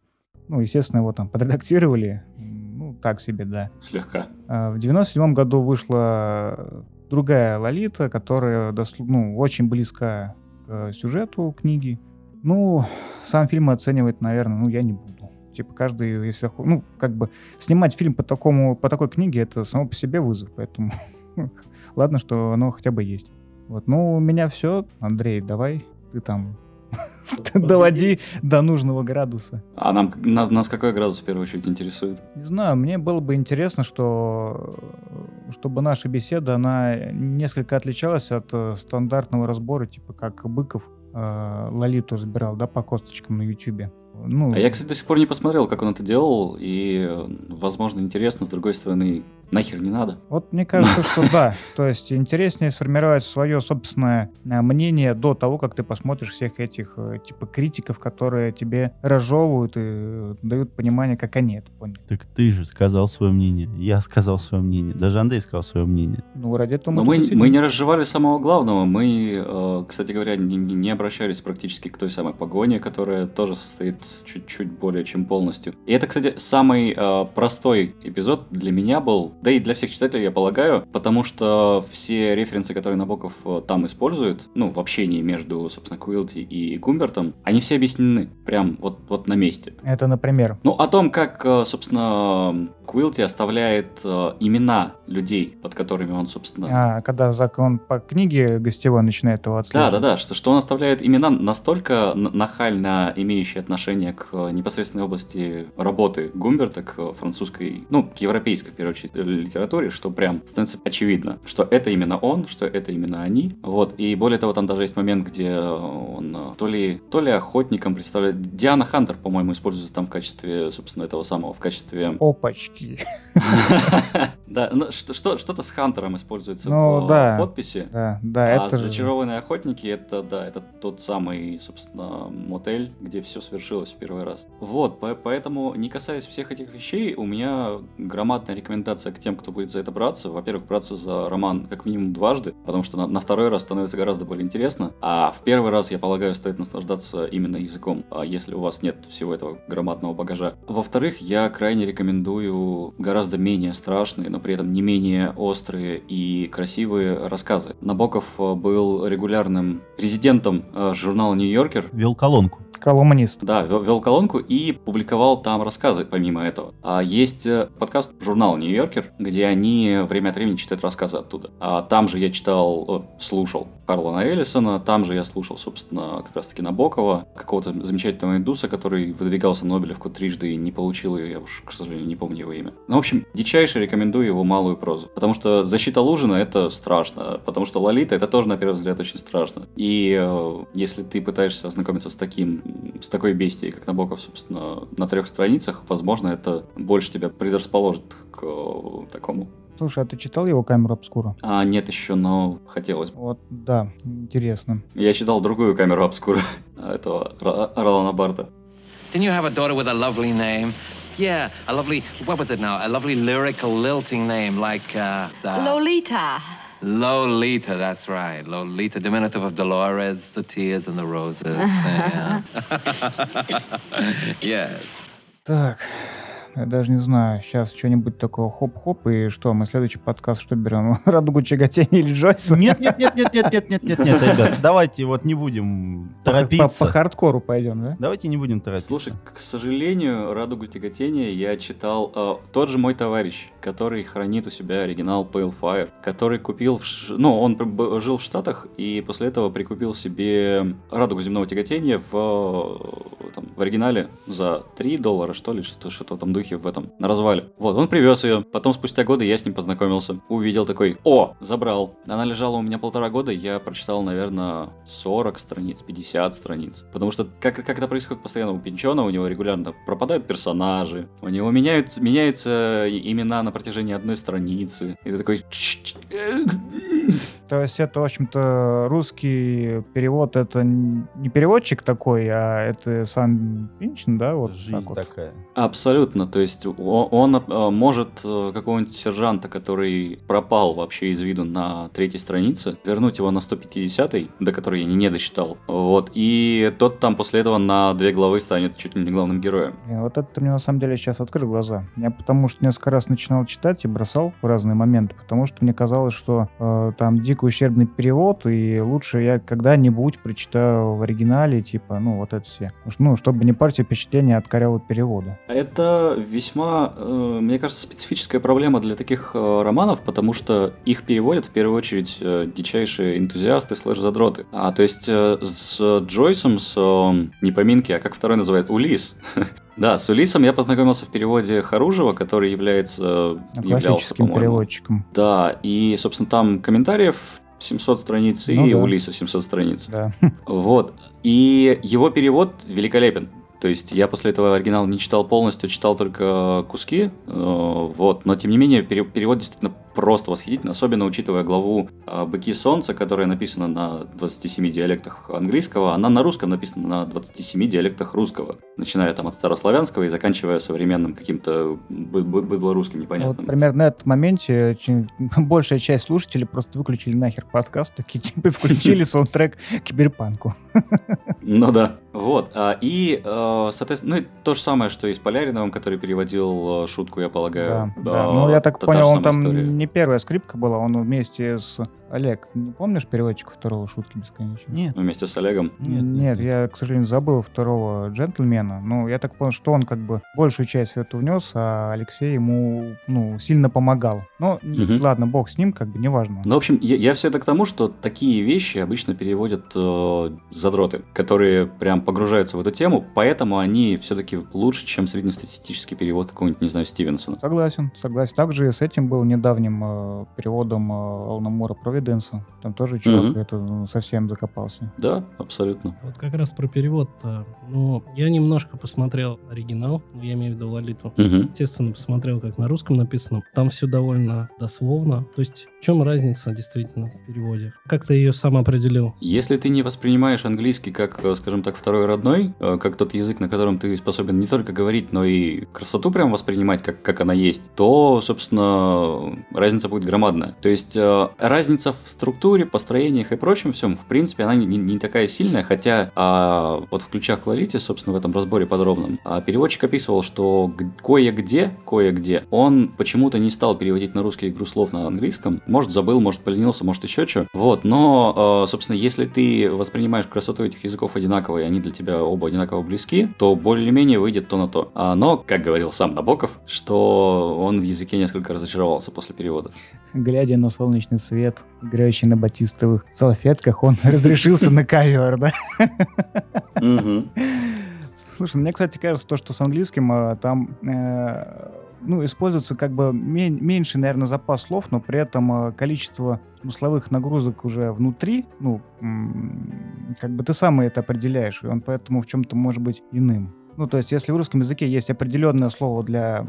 Ну, естественно, его там подредактировали. Ну, так себе, да. Слегка. А В 97 году вышла другая Лолита, которая ну, очень близка к сюжету книги. Ну, сам фильм оценивать, наверное, ну, я не буду. Типа, каждый, если... Ну, как бы, снимать фильм по, такому, по такой книге, это само по себе вызов, поэтому... Ладно, что оно хотя бы есть. Вот, ну, у меня все. Андрей, давай, ты там доводи до нужного градуса. А нам, нас, нас какой градус в первую очередь интересует? Не знаю, мне было бы интересно, что чтобы наша беседа, она несколько отличалась от э, стандартного разбора, типа как Быков э, Лолиту разбирал, да, по косточкам на Ютубе. Ну, А я, кстати, до сих пор не посмотрел, как он это делал, и, э, возможно, интересно, с другой стороны, нахер не надо. Вот мне кажется, что да. То есть интереснее сформировать свое собственное э, мнение до того, как ты посмотришь всех этих э, типа критиков, которые тебе разжевывают и э, дают понимание, как они это поняли. Так ты же сказал свое мнение. Я сказал свое мнение. Даже Андрей сказал свое мнение. Ну, ради этого Но мы, мы не разжевали самого главного. Мы, кстати говоря, не, обращались практически к той самой погоне, которая тоже состоит чуть-чуть более чем полностью. И это, кстати, самый простой эпизод для меня был да и для всех читателей, я полагаю, потому что все референсы, которые Набоков э, там использует, ну, в общении между, собственно, Куилти и Гумбертом, они все объяснены прям вот, вот на месте. Это, например. Ну, о том, как, э, собственно, Куилти оставляет э, имена людей, под которыми он, собственно... А, когда закон по книге гостевой начинает его отслеживать. да, да, что, что он оставляет имена настолько нахально имеющие отношение к непосредственной области работы Гумберта, к французской, ну, к европейской, в первую очередь, литературе, что прям становится очевидно, что это именно он, что это именно они. Вот, и более того, там даже есть момент, где он э, то ли, то ли охотником представляет... Диана Хантер, по-моему, используется там в качестве, собственно, этого самого, в качестве... Опачки. Да, ну, что- что- что-то с Хантером используется Ну, в э, подписи. Да, да, а зачарованные охотники это да, это тот самый, собственно, мотель, где все свершилось в первый раз. Вот, по- поэтому, не касаясь всех этих вещей, у меня громадная рекомендация к тем, кто будет за это браться. Во-первых, браться за роман как минимум дважды, потому что на, второй раз становится гораздо более интересно. А в первый раз, я полагаю, стоит наслаждаться именно языком, а если у вас нет всего этого громадного багажа. Во-вторых, я крайне рекомендую гораздо менее страшные, но при этом не менее острые и красивые рассказы. Набоков э, был регулярным резидентом э, журнала «Нью-Йоркер», Вел колонку. Колумнист. да, вел, вел колонку и публиковал там рассказы, помимо этого. А есть э, подкаст журнала Нью-Йоркер, где они время от времени читают рассказы оттуда. А там же я читал, слушал Карлона Эллисона, там же я слушал, собственно, как раз-таки Набокова, какого-то замечательного индуса, который выдвигался Нобелевку трижды и не получил ее, я уж, к сожалению, не помню его имя. Ну, в общем, дичайше рекомендую его малую прозу. Потому что «Защита Лужина» — это страшно, потому что «Лолита» — это тоже, на первый взгляд, очень страшно. И э, если ты пытаешься ознакомиться с таким, с такой бестией, как Набоков, собственно, на трех страницах, возможно, это больше тебя предрасположит к э, такому. Слушай, а ты читал его камеру обскура? А нет еще, но хотелось бы. Вот, да, интересно. Я читал другую камеру обскура этого Ро- Ролана Барта. Didn't you have a daughter with a lovely name? Yeah, a lovely, what was it now? A lovely lyrical, lilting name like, uh, uh, Lolita. Lolita, that's right. Lolita, diminutive of Dolores, the tears and the roses. Yeah. yes. Так, Я даже не знаю, сейчас что-нибудь такого хоп-хоп, и что, мы следующий подкаст что берем? Радугу Чагатени или Джойса? Нет, нет, нет, нет, нет, нет, нет, нет, нет, ребят, давайте вот не будем По, по торопиться. хардкору пойдем, да? Давайте не будем торопиться. Слушай, к сожалению, «Радугу тяготения» я читал э, тот же мой товарищ, который хранит у себя оригинал Pale Fire, который купил, в Ш- ну, он жил в Штатах и после этого прикупил себе «Радугу земного тяготения» в, э, там, в оригинале за 3 доллара, что ли, что-то, в этом духе в этом, на развале. Вот, он привез ее, потом спустя годы я с ним познакомился, увидел такой, о, забрал. Она лежала у меня полтора года, я прочитал, наверное, 40 страниц, 50 страниц. Потому что, как, как это происходит постоянно у Пинчона, у него регулярно пропадают персонажи, у него меняются, меняются имена на протяжении одной страницы. И ты такой... «Чш, э, То есть это, в общем-то, русский перевод, это не переводчик такой, а это сам Пинчин, да? Вот Жизнь так вот. такая. Абсолютно, то есть о- он, э, может э, какого-нибудь сержанта, который пропал вообще из виду на третьей странице, вернуть его на 150-й, до которой я не, досчитал, вот, и тот там после этого на две главы станет чуть ли не главным героем. Блин, Вот это мне на самом деле сейчас открыл глаза. Я потому что несколько раз начинал читать и бросал в разные моменты, потому что мне казалось, что э, там дико ущербный перевод, и лучше я когда-нибудь прочитаю в оригинале, типа, ну, вот это все. Ну, чтобы не портить впечатление от корявого перевода. Это весьма, э, мне кажется, специфическая проблема для таких э, романов, потому что их переводят в первую очередь э, дичайшие энтузиасты слэш-задроты. А, то есть с Джойсом, с не поминки, а как второй называют, Улис. Да, с Улисом я познакомился в переводе Харужева, который является, являлся, Классическим по-моему. переводчиком. Да, и, собственно, там комментариев 700 страниц Ну и да. Улиса 700 страниц. Да. Вот. И его перевод великолепен. То есть я после этого оригинал не читал полностью, читал только куски, э, вот, но тем не менее пере- перевод действительно просто восхитительный, особенно учитывая главу э, «Быки солнца», которая написана на 27 диалектах английского, она на русском написана на 27 диалектах русского, начиная там от старославянского и заканчивая современным каким-то бы- бы- быдлорусским Вот непонятным. примерно на этом моменте большая часть слушателей просто выключили нахер подкаст, такие типа включили саундтрек к киберпанку. Ну да. Вот, а, и, э, соответственно, ну, то же самое, что и с Поляриновым, который переводил э, шутку, я полагаю. Да, да. А, Ну, я так та- та понял, он самая там история. не первая скрипка была, он вместе с... Олег, не помнишь переводчика второго шутки бесконечно? Нет, Ну, Вместе с Олегом. нет, Нет, я, к сожалению, забыл второго джентльмена. Ну, я так понял, что он как бы большую часть это внес, а Алексей ему, ну, сильно помогал. Ну, Мгм. ладно, бог с ним, как бы, неважно. Ну, в общем, я, я все это к тому, что такие вещи обычно переводят э, задроты, которые прям погружаются в эту тему, поэтому они все-таки лучше, чем среднестатистический перевод какого-нибудь, не знаю, Стивенсона. Согласен, согласен. Также и с этим был недавним э, переводом э, Алана Мура Провиденса. Там тоже чувак Мгм. это ну, совсем закопался. Да, абсолютно. Вот как раз про перевод. Ну, я немножко посмотрел оригинал, ну, я имею в виду Лолиту. Мгм. Естественно, посмотрел, как на русском написано. Там все довольно дословно. То есть, в чем разница действительно в переводе? Как ты ее сам определил? Если ты не воспринимаешь английский как, э, скажем так, второй родной, э, как тот язык, на котором ты способен не только говорить, но и красоту прям воспринимать, как, как она есть, то, собственно, разница будет громадная. То есть э, разница в структуре, построениях и прочем всем, в принципе, она не, не- такая сильная, хотя а, вот в ключах к собственно, в этом разборе подробном, а, переводчик описывал, что кое-где, кое-где он почему-то не стал переводить на русский игру слов на английском. Может, забыл, может, поленился, может, еще что. Вот, но, э, собственно, если ты воспринимаешь красоту этих языков одинаково, и они для тебя оба одинаково близки, то более-менее выйдет то на то. А, но, как говорил сам Набоков, что он в языке несколько разочаровался после перевода. Глядя на солнечный свет, играющий на батистовых салфетках, он разрешился на ковер, да? Слушай, мне, кстати, кажется, то, что с английским э, там э, ну, используется как бы мен- меньше, наверное, запас слов, но при этом э, количество смысловых нагрузок уже внутри, ну, как бы ты сам это определяешь, и он поэтому в чем-то может быть иным. Ну, то есть, если в русском языке есть определенное слово для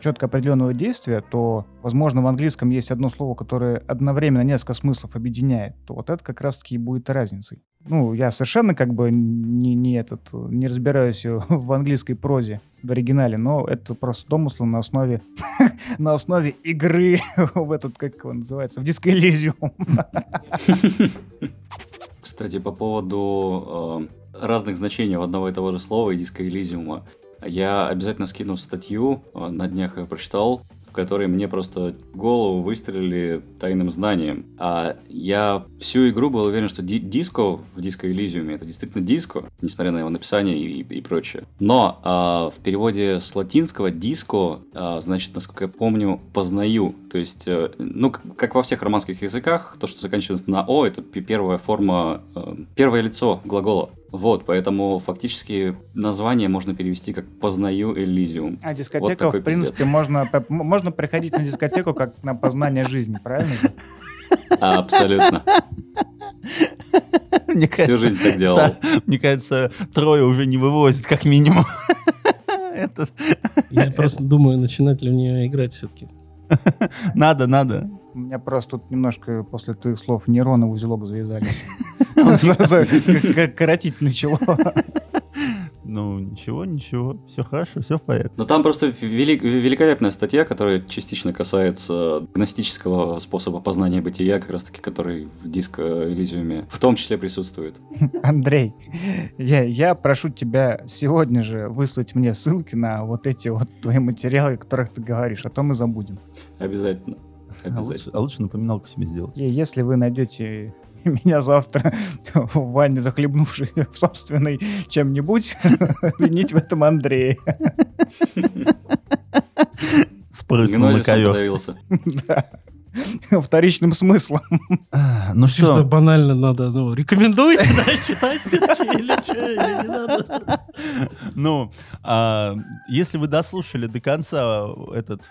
четко определенного действия, то, возможно, в английском есть одно слово, которое одновременно несколько смыслов объединяет, то вот это как раз-таки и будет разницей. Ну, я совершенно как бы не, не этот, не разбираюсь в английской прозе в оригинале, но это просто домыслы на основе, на основе игры в этот, как его называется, в Elysium. Кстати, по поводу э, разных значений одного и того же слова и диска Элизиума. Я обязательно скину статью, э, на днях я прочитал, в которой мне просто голову выстрелили тайным знанием. А я всю игру был уверен, что ди- диско в диско Элизиуме это действительно диско, несмотря на его написание и, и прочее. Но а, в переводе с латинского диско, а, значит, насколько я помню, познаю. То есть, э, ну, как во всех романских языках, то, что заканчивается на О, это первая форма, э, первое лицо глагола. Вот, поэтому фактически название можно перевести как «познаю Элизиум». А дискотека, такой в принципе, пиздец. можно, можно приходить на дискотеку как на познание жизни, правильно? Абсолютно. Мне Всю кажется, жизнь так делал. Са- Мне кажется, трое уже не вывозит, как минимум. Я просто думаю, начинать ли в нее играть все-таки. надо, надо. У меня просто тут немножко после твоих слов нейроны в узелок завязались. Коротить начало. Ну, ничего, ничего. Все хорошо, все в порядке. Но там просто вели- великолепная статья, которая частично касается гностического способа познания бытия, как раз таки, который в диско Элизиуме в том числе присутствует. Андрей, я, я прошу тебя сегодня же выслать мне ссылки на вот эти вот твои материалы, о которых ты говоришь, а то мы забудем. Обязательно. А лучше, а лучше напоминалку себе сделать. И если вы найдете меня завтра в ванне захлебнувшись в собственной чем-нибудь, винить в этом Андрея. Спрыснул на ковер. Да. Вторичным смыслом. А, Ну Чисто что, банально надо, ну, рекомендуете, да, читать все-таки или что, или не надо? ну, а, если вы дослушали до конца этот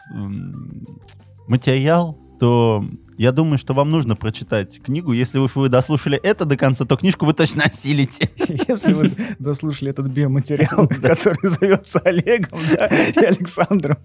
материал, то я думаю, что вам нужно прочитать книгу. Если уж вы дослушали это до конца, то книжку вы точно осилите. Если вы дослушали этот биоматериал, который зовется Олегом и Александром.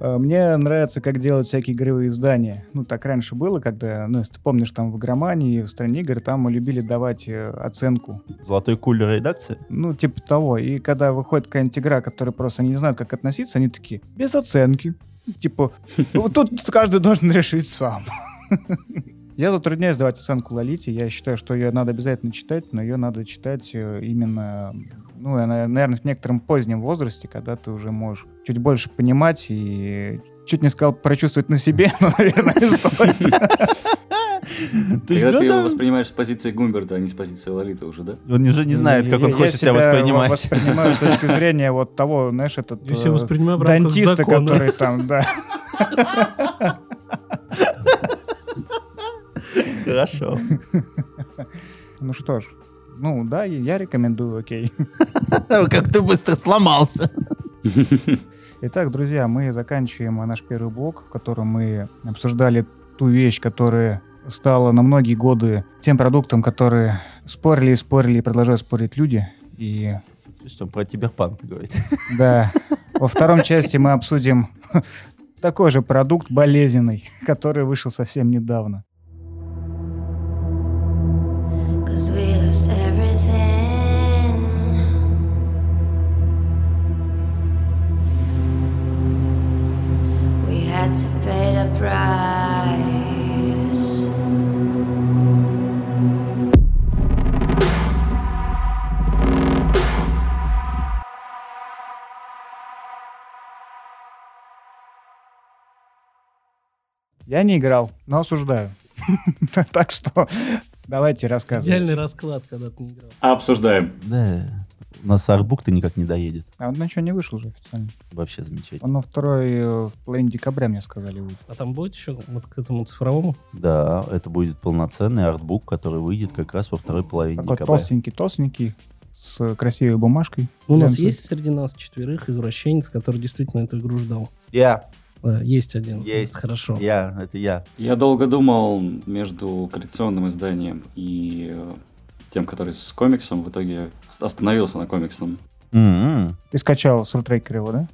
А, Мне нравится, как делают всякие игровые издания. Ну, так раньше было, когда, ну, если ты помнишь, там в игромании, в стране игр, там мы любили давать э, оценку. Золотой кулер редакции. Ну, типа того. И когда выходит какая-нибудь игра, которая просто они не знают, как относиться, они такие, без оценки. Типа, вот тут каждый должен решить сам. Я затрудняюсь давать оценку Лолите. Я считаю, что ее надо обязательно читать, но ее надо читать э, именно, ну, она, наверное, в некотором позднем возрасте, когда ты уже можешь чуть больше понимать и чуть не сказал прочувствовать на себе, но, наверное, стоит. Когда ты его воспринимаешь с позиции Гумберта, а не с позиции Лолиты уже, да? Он уже не знает, как он Я- хочет себя я воспринимать. воспринимаю с точки зрения вот того, знаешь, этот Я э, дантиста, который там, да. Хорошо. Ну что ж, ну да, я рекомендую, окей. Как ты быстро сломался. Итак, друзья, мы заканчиваем наш первый блок, в котором мы обсуждали ту вещь, которая стала на многие годы тем продуктом, который спорили и спорили и продолжают спорить люди. И То есть он про киберпанк говорит. да, во втором части мы обсудим такой же продукт болезненный, который вышел совсем недавно. Cause we lost Я не играл, но осуждаю. Так что давайте рассказывать. Идеальный расклад, когда ты не играл. Обсуждаем. Да. У нас артбук-то никак не доедет. А он ничего не вышел уже официально. Вообще замечательно. Он на второй э, в половине декабря, мне сказали, будет. А там будет еще вот к этому цифровому? Да, это будет полноценный артбук, который выйдет как раз во второй половине Такой декабря. толстенький-толстенький, с красивой бумажкой. Ну, у нас есть среди нас четверых извращенец, который действительно эту игру ждал. Я, Да, есть один. есть. Хорошо. Я, это я. Я долго думал между коллекционным изданием и э, тем, который с комиксом. В итоге ост- остановился на комиксном. М-м, Ты скачал с рутрекера его, да?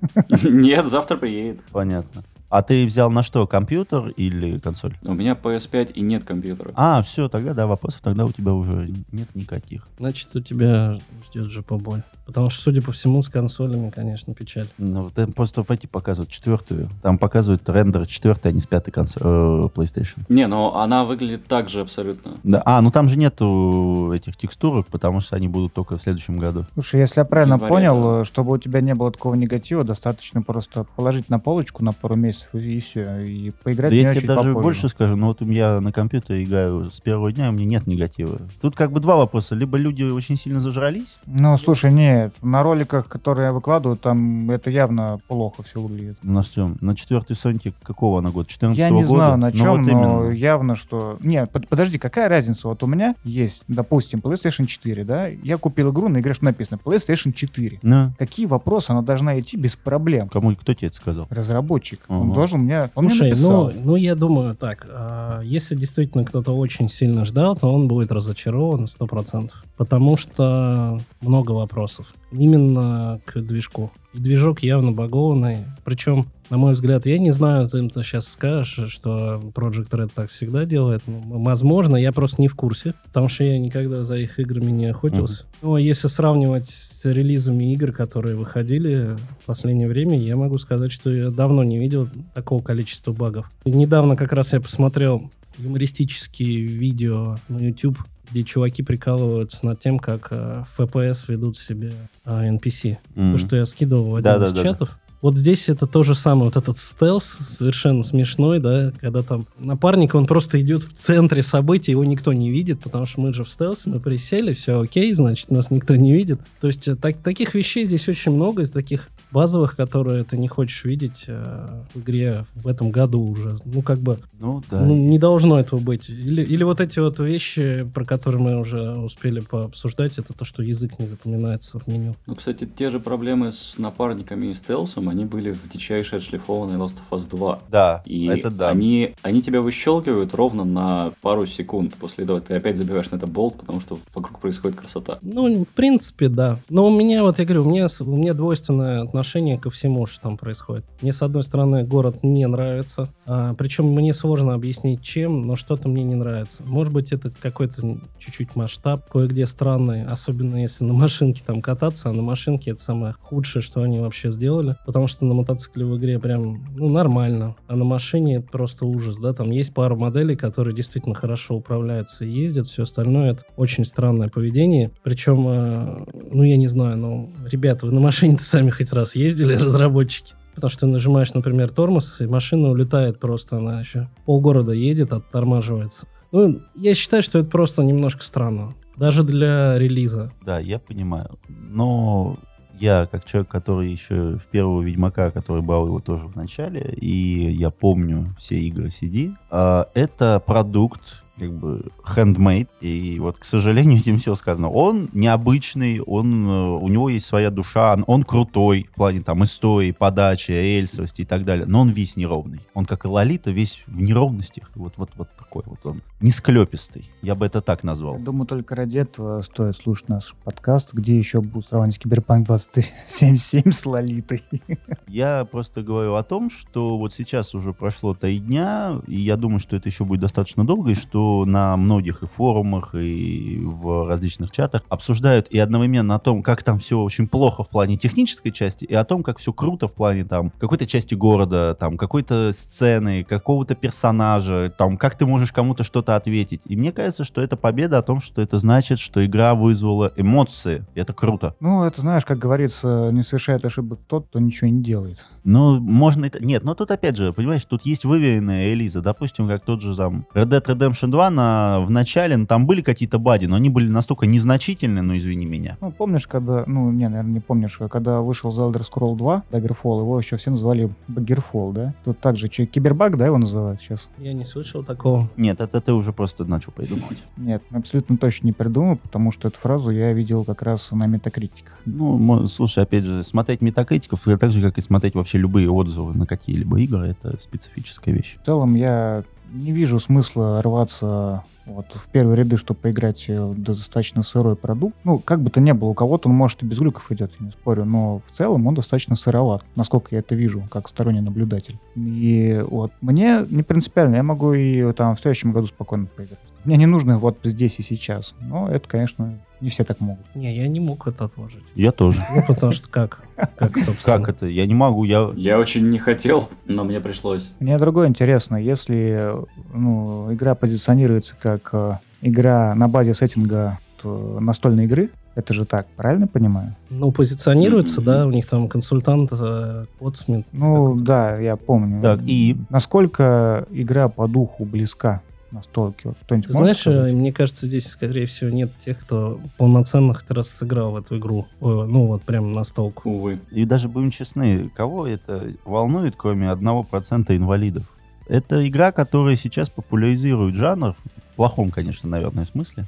Нет, завтра приедет. Понятно. А ты взял на что, компьютер или консоль? У меня PS5 и нет компьютера. А, все, тогда да, вопросов тогда у тебя уже нет никаких. Значит, у тебя ждет же поболь. Потому что, судя по всему, с консолями, конечно, печаль. Ну, вот это просто пойти показывают четвертую. Там показывают рендер четвертой, а не с пятой консоль, э, PlayStation. Не, но она выглядит так же абсолютно. Да, а, ну там же нету этих текстурок, потому что они будут только в следующем году. Слушай, если я правильно январе, понял, да. э, чтобы у тебя не было такого негатива, достаточно просто положить на полочку на пару месяцев и, все, и поиграть Да я тебе даже попозже. больше скажу, ну вот меня на компьютере играю с первого дня, и у меня нет негатива. Тут как бы два вопроса. Либо люди очень сильно зажрались, Ну, слушай, нет, на роликах, которые я выкладываю, там это явно плохо все выглядит. на что? На четвертый Соньке какого она год? 14 Я не года? знаю, на Ну, чем, вот но именно. явно, что... Нет, под- подожди, какая разница? Вот у меня есть, допустим, PlayStation 4, да? Я купил игру, на игре что написано PlayStation 4. Ну, Какие вопросы она должна идти без проблем? кому, кто тебе это сказал? Разработчик. Он должен мне... Он мне Слушай, написал. ну, ну, я думаю так, а, если действительно кто-то очень сильно ждал, то он будет разочарован 100%. Потому что много вопросов. Именно к движку. И движок явно багованный. Причем, на мой взгляд, я не знаю, ты ты сейчас скажешь, что Project Red так всегда делает. Возможно, я просто не в курсе, потому что я никогда за их играми не охотился. Но если сравнивать с релизами игр, которые выходили в последнее время, я могу сказать, что я давно не видел такого количества багов. И недавно как раз я посмотрел юмористические видео на YouTube, где чуваки прикалываются над тем, как э, в FPS ведут себе NPC. М. То, что я скидывал в один Да-да-да-да. из чатов. Вот здесь это то же самое, вот этот стелс совершенно смешной, да, когда там напарник, он просто идет в центре событий, его никто не видит, потому что мы же в стелсе, мы присели, все окей, значит, нас никто не видит. То есть э, так- таких вещей здесь очень много, из таких базовых, которые ты не хочешь видеть э, в игре в этом году уже. Ну, как бы, Ну, да. ну, не должно этого быть. Или, или вот эти вот вещи, про которые мы уже успели пообсуждать, это то, что язык не запоминается в меню. Ну, кстати, те же проблемы с напарниками и стелсом, они были в дичайше отшлифованной Last of Us 2. Да, И это да. они, они тебя выщелкивают ровно на пару секунд. После этого ты опять забиваешь на это болт, потому что вокруг происходит красота. Ну, в принципе, да. Но у меня, вот я говорю, у меня, у меня двойственное отношение отношение ко всему, что там происходит. Мне, с одной стороны, город не нравится, а, причем мне сложно объяснить, чем, но что-то мне не нравится. Может быть, это какой-то чуть-чуть масштаб, кое-где странный, особенно если на машинке там кататься, а на машинке это самое худшее, что они вообще сделали, потому что на мотоцикле в игре прям, ну, нормально, а на машине это просто ужас, да, там есть пару моделей, которые действительно хорошо управляются и ездят, все остальное это очень странное поведение, причем, э, ну, я не знаю, ну, ребята, вы на машине-то сами хоть раз ездили, разработчики? Потому что ты нажимаешь, например, тормоз, и машина улетает просто, она еще полгорода едет, оттормаживается. Ну, я считаю, что это просто немножко странно. Даже для релиза. Да, я понимаю. Но я, как человек, который еще в первого Ведьмака, который брал его тоже в начале, и я помню все игры CD, а, это продукт, как бы handmade, и вот, к сожалению, этим все сказано. Он необычный, он, э, у него есть своя душа, он, он крутой в плане там истории, подачи, рельсовости и так далее, но он весь неровный. Он, как и Лолита, весь в неровностях, вот, вот, вот такой вот он, несклепистый, я бы это так назвал. Я думаю, только ради этого стоит слушать наш подкаст, где еще будут сравнивать Киберпанк 2077 с Лолитой. Я просто говорю о том, что вот сейчас уже прошло три дня, и я думаю, что это еще будет достаточно долго, и что на многих и форумах, и в различных чатах обсуждают и одновременно о том, как там все очень плохо в плане технической части, и о том, как все круто в плане там какой-то части города, там какой-то сцены, какого-то персонажа, там как ты можешь кому-то что-то ответить. И мне кажется, что это победа о том, что это значит, что игра вызвала эмоции. И это круто. Ну, это знаешь, как говорится, не совершает ошибок тот, кто ничего не делает. Ну, можно это... Нет, но тут опять же, понимаешь, тут есть выверенная Элиза. Допустим, как тот же там Red Dead Redemption 2 на, в начале, ну, там были какие-то бади, но они были настолько незначительны, ну, извини меня. Ну, помнишь, когда... Ну, не, наверное, не помнишь, когда вышел The Elder Scroll 2, Daggerfall, его еще все называли Baggerfall, да? Тут также, че, Кибербаг, да, его называют сейчас? Я не слышал такого. Нет, это ты уже просто начал придумывать. Нет, абсолютно точно не придумал, потому что эту фразу я видел как раз на метакритиках. Ну, слушай, опять же, смотреть метакритиков, это так же, как и смотреть вообще любые отзывы на какие-либо игры, это специфическая вещь. В целом я не вижу смысла рваться вот в первые ряды, чтобы поиграть в достаточно сырой продукт. Ну, как бы то ни было, у кого-то он, может, и без глюков идет, я не спорю, но в целом он достаточно сыроват, насколько я это вижу, как сторонний наблюдатель. И вот мне не принципиально, я могу и там в следующем году спокойно поиграть. Мне не нужно вот здесь и сейчас. Но это, конечно, не все так могут. Не, я не мог это отложить. Я тоже. Ну, потому что как? Как, собственно. Как это? Я не могу, я... Я очень не хотел, но мне пришлось. Мне другое интересно, если ну, игра позиционируется как э, игра на базе сеттинга э, настольной игры, это же так, правильно понимаю? Ну, позиционируется, да, у них там консультант, э, Котсмит. Ну, да, я помню. Так, и? Насколько игра по духу близка настолке? Вот кто-нибудь Знаешь, сказать? э, мне кажется, здесь, скорее всего, нет тех, кто полноценно хоть раз сыграл в эту игру. О, ну, вот прям настолку. Увы. И даже будем честны, кого это волнует, кроме 1% инвалидов? Это игра, которая сейчас популяризирует жанр, плохом, конечно, наверное, смысле.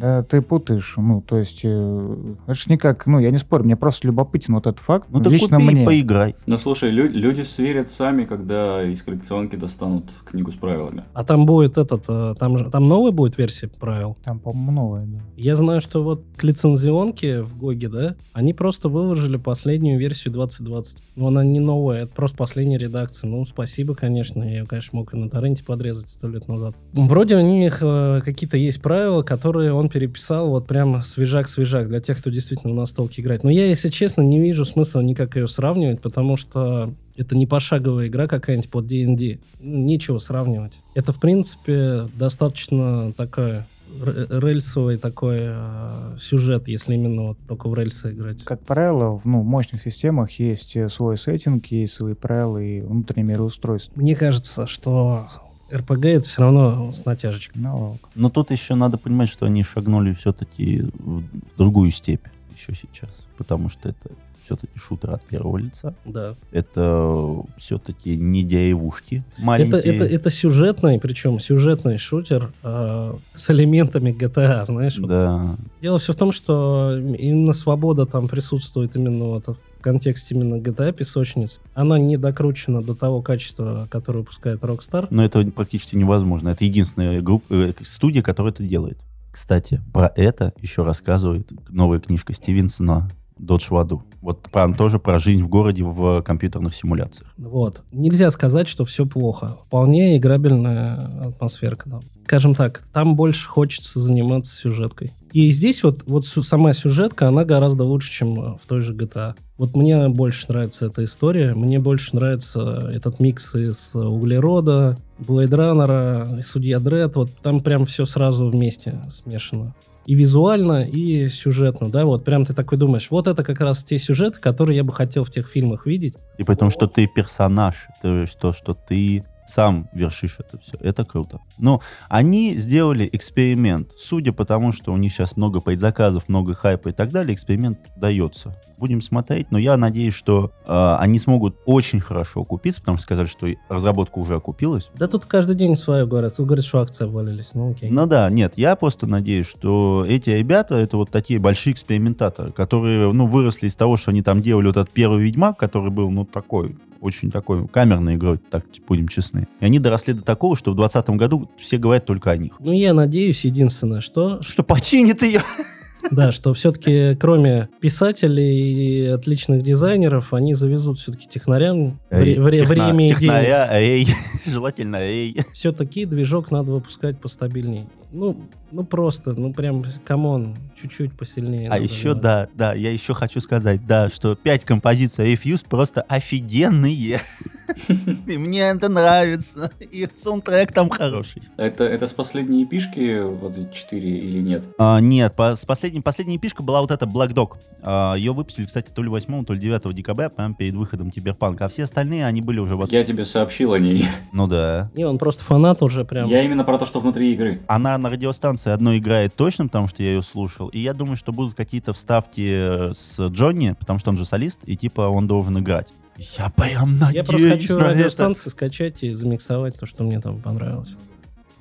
Да, ты путаешь. Ну, то есть, э, это ж никак, ну, я не спорю, мне просто любопытен вот этот факт. Ну так Лично купи мне. и поиграй. Ну слушай, лю- люди сверят сами, когда из коллекционки достанут книгу с правилами. А там будет этот, э, там, же- там новая будет версия правил. Там, по-моему, новое, да. Я знаю, что вот к лицензионке в Гоге, да, они просто выложили последнюю версию 2020. Но она не новая, это просто последняя редакция. Ну, спасибо, конечно. Я, конечно, мог и на торренте подрезать сто лет назад. Вроде у них э, какие-то есть правила, которые он переписал вот прям свежак-свежак для тех, кто действительно на столке играет. Но я, если честно, не вижу смысла никак ее сравнивать, потому что это не пошаговая игра какая-нибудь под D&D. Нечего сравнивать. Это, в принципе, достаточно такая рельсовый такой э, сюжет, если именно вот только в рельсы играть. Как правило, в ну, мощных системах есть э, свой сеттинг, есть свои правила и внутреннее мироустройство. Мне кажется, что РПГ это все равно с натяжечкой. Ну, Но тут еще надо понимать, что они шагнули все-таки в другую степь еще сейчас. Потому что это все-таки шутер от первого лица. Да. Это все-таки не деревушки Это, маленькие. это, это сюжетный, причем сюжетный шутер э, с элементами GTA, знаешь. вот. Да. Дело все в том, что именно свобода там присутствует именно вот контексте именно GTA песочниц. Она не докручена до того качества, которое выпускает Rockstar. Но это практически невозможно. Это единственная группа, э, студия, которая это делает. Кстати, про это еще рассказывает новая книжка Стивенсона Dodge в аду. Вот про, тоже про жизнь в городе в компьютерных симуляциях. Вот. Нельзя сказать, что все плохо. Вполне играбельная атмосферка. Да. Скажем так, там больше хочется заниматься сюжеткой. И здесь вот, вот сама сюжетка, она гораздо лучше, чем э, в той же GTA. Вот мне больше нравится эта история, мне больше нравится этот микс из углерода, Блейд Раннера, Судья Дред, вот там прям все сразу вместе смешано. И визуально, и сюжетно, да, вот прям ты такой думаешь, вот это как раз те сюжеты, которые я бы хотел в тех фильмах видеть. И при том, что ты персонаж, то есть то, что ты сам вершишь это все. Это круто. Но они сделали эксперимент. Судя по тому, что у них сейчас много предзаказов, много хайпа и так далее, эксперимент дается. Будем смотреть, но я надеюсь, что э, они смогут очень хорошо окупиться, потому что сказали, что разработка уже окупилась. Да тут каждый день свое говорят. Тут говорят, что акции обвалились. Ну окей. Ну да, нет, я просто надеюсь, что эти ребята, это вот такие большие экспериментаторы, которые, ну, выросли из того, что они там делали вот этот первый Ведьмак, который был, ну, такой, очень такой камерной игрой, так будем честны. И они доросли до такого, что в 2020 году все говорят только о них. Ну, я надеюсь, единственное, что... Что починит ее. Да, что все-таки кроме писателей и отличных дизайнеров, они завезут все-таки технарям вре- вре- Техна- время и деньги. Технаря, эй, желательно эй. Все-таки движок надо выпускать постабильней. Ну, ну просто, ну прям, come on, чуть-чуть посильнее. А еще, делать. да, да, я еще хочу сказать, да, что пять композиций Refuse просто офигенные. И мне это нравится. И саундтрек там хороший. Это, это с последней пишки, вот эти четыре или нет? А, нет, по- с последней, последняя пишка была вот эта Black Dog. А, ее выпустили, кстати, то ли 8, то ли 9 декабря, прямо перед выходом Киберпанка. А все остальные, они были уже вот... Я тебе сообщил о ней. Ну да. Не, он просто фанат уже прям. Я именно про то, что внутри игры. Она на радиостанции одной играет точно, потому что я ее слушал. И я думаю, что будут какие-то вставки с Джонни, потому что он же солист, и типа он должен играть. Я прям надеюсь Я просто хочу на это. радиостанции скачать и замиксовать то, что мне там понравилось.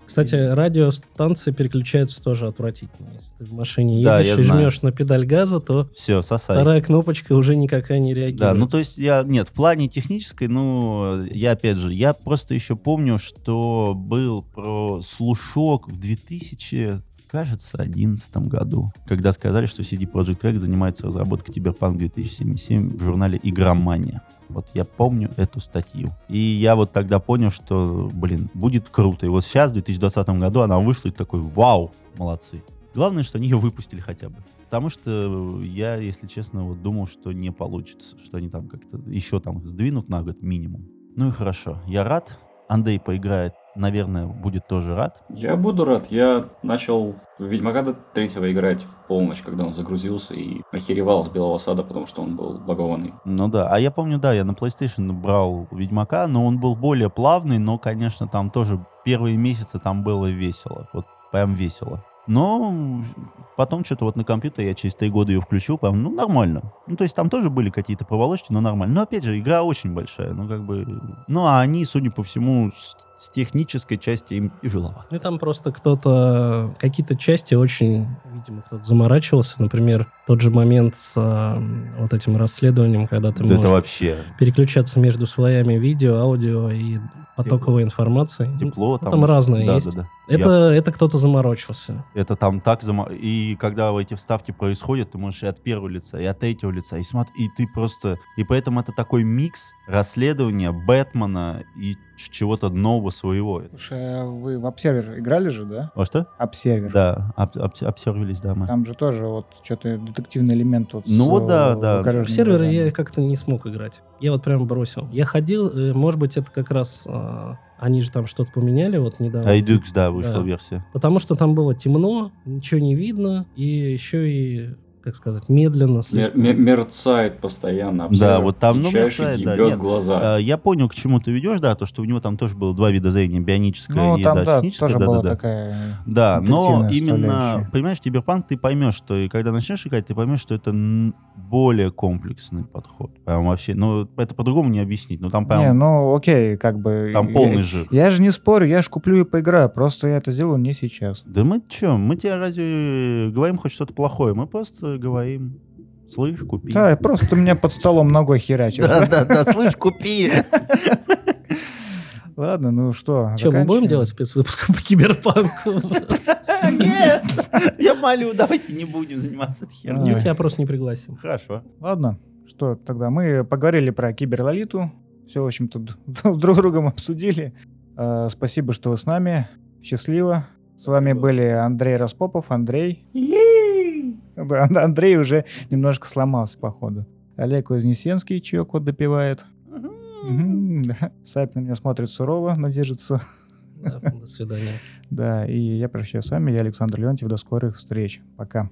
Кстати, радиостанции переключаются тоже отвратительно. Если ты в машине Да, едешь я и знаю. жмешь на педаль газа, то Все, сосай. вторая кнопочка уже никакая не реагирует. Да, ну то есть я, нет, в плане технической, ну, я опять же, я просто еще помню, что был про слушок в 2000, кажется, 2011 году, когда сказали, что CD Projekt Red занимается разработкой Cyberpunk 2077 в журнале Игромания. Вот я помню эту статью. И я вот тогда понял, что, блин, будет круто. И вот сейчас, в 2020 году, она вышла и такой, вау, молодцы. Главное, что они ее выпустили хотя бы. Потому что я, если честно, вот думал, что не получится, что они там как-то еще там сдвинут на год минимум. Ну и хорошо, я рад. Андрей поиграет, наверное, будет тоже рад. Я буду рад. Я начал в Ведьмака до третьего играть в полночь, когда он загрузился и охеревал с Белого Сада, потому что он был багованный. Ну да, а я помню, да, я на PlayStation брал Ведьмака, но он был более плавный, но, конечно, там тоже первые месяцы там было весело, вот прям весело. Но потом что-то вот на компьютере я через три года ее включил, прям, ну, нормально. Ну, то есть там тоже были какие-то проволочки, но нормально. Но, опять же, игра очень большая, ну, как бы... Ну, а они, судя по всему, с, с технической части им тяжеловато. Ну и там просто кто-то, какие-то части очень, видимо, кто-то заморачивался. Например, тот же момент с а, вот этим расследованием, когда ты Да это можешь вообще переключаться между слоями видео, аудио и потоковой информации. Тепло. ну, там разное да, есть. Да, да. Это, это кто-то заморочился. Это там так зама... И когда эти вставки происходят, ты можешь и от первого лица, и от третьего лица, и смотри, и ты просто... И поэтому это такой микс расследования Бэтмена и чего-то нового своего. Слушай, а вы в обсервер играли же, да? А что? Обсервер. Да, об- об- обсервились, да, мы. Там же тоже вот что-то детективный элемент вот Ну с, вот да, да. серверы глазами. я как-то не смог играть. Я вот прям бросил. Я ходил, э, может быть, это как раз... а, они же там что-то поменяли вот недавно. Redux, да, вышла Да. версия. Потому что там было темно, ничего не видно, и еще и, как сказать, медленно слишком. мер- мерцает постоянно. Да, обсервер, вот там, ну, мерцает, да, нет. глаза. А, Я понял, к чему ты ведешь, да, то, что у него там тоже было два вида зрения, бионическое Ну, и там, да, да, техническое. тоже да, была да, да. такая... Да, но именно, понимаешь, киберпанк ты поймешь, что и когда начнешь играть, ты поймешь, что это более комплексный подход. Прям вообще, ну, это по-другому не объяснить. Ну, там прям, Не, ну окей, как бы... там я- полный жир. Я же не спорю, я же куплю и поиграю, просто я это сделаю не сейчас. Да мы чё, мы тебе разве говорим хоть что-то плохое? Мы просто говорим, слышь, купи. Да, просто ты меня под столом ногой херачишь. да, да, да, слышь, купи. Ладно, ну что, Что, мы будем делать спецвыпуск по киберпанку? Нет! Я молю, давайте не будем заниматься этой Мы херней. тебя просто не пригласим. Хорошо. Ладно, что тогда мы поговорили про киберлолиту. Все, в общем-то, д- друг с другом обсудили. Э, Спасибо, что вы с нами. Счастливо. С вами были Андрей Распопов, Андрей. Андрей уже немножко сломался, походу. Олег Вознесенский, чье кот допивает. Да. Сайт на меня смотрит сурово, но держится. Да, До свидания. Да, и я прощаюсь с вами. Я Александр Леонтьев. До скорых встреч. Пока.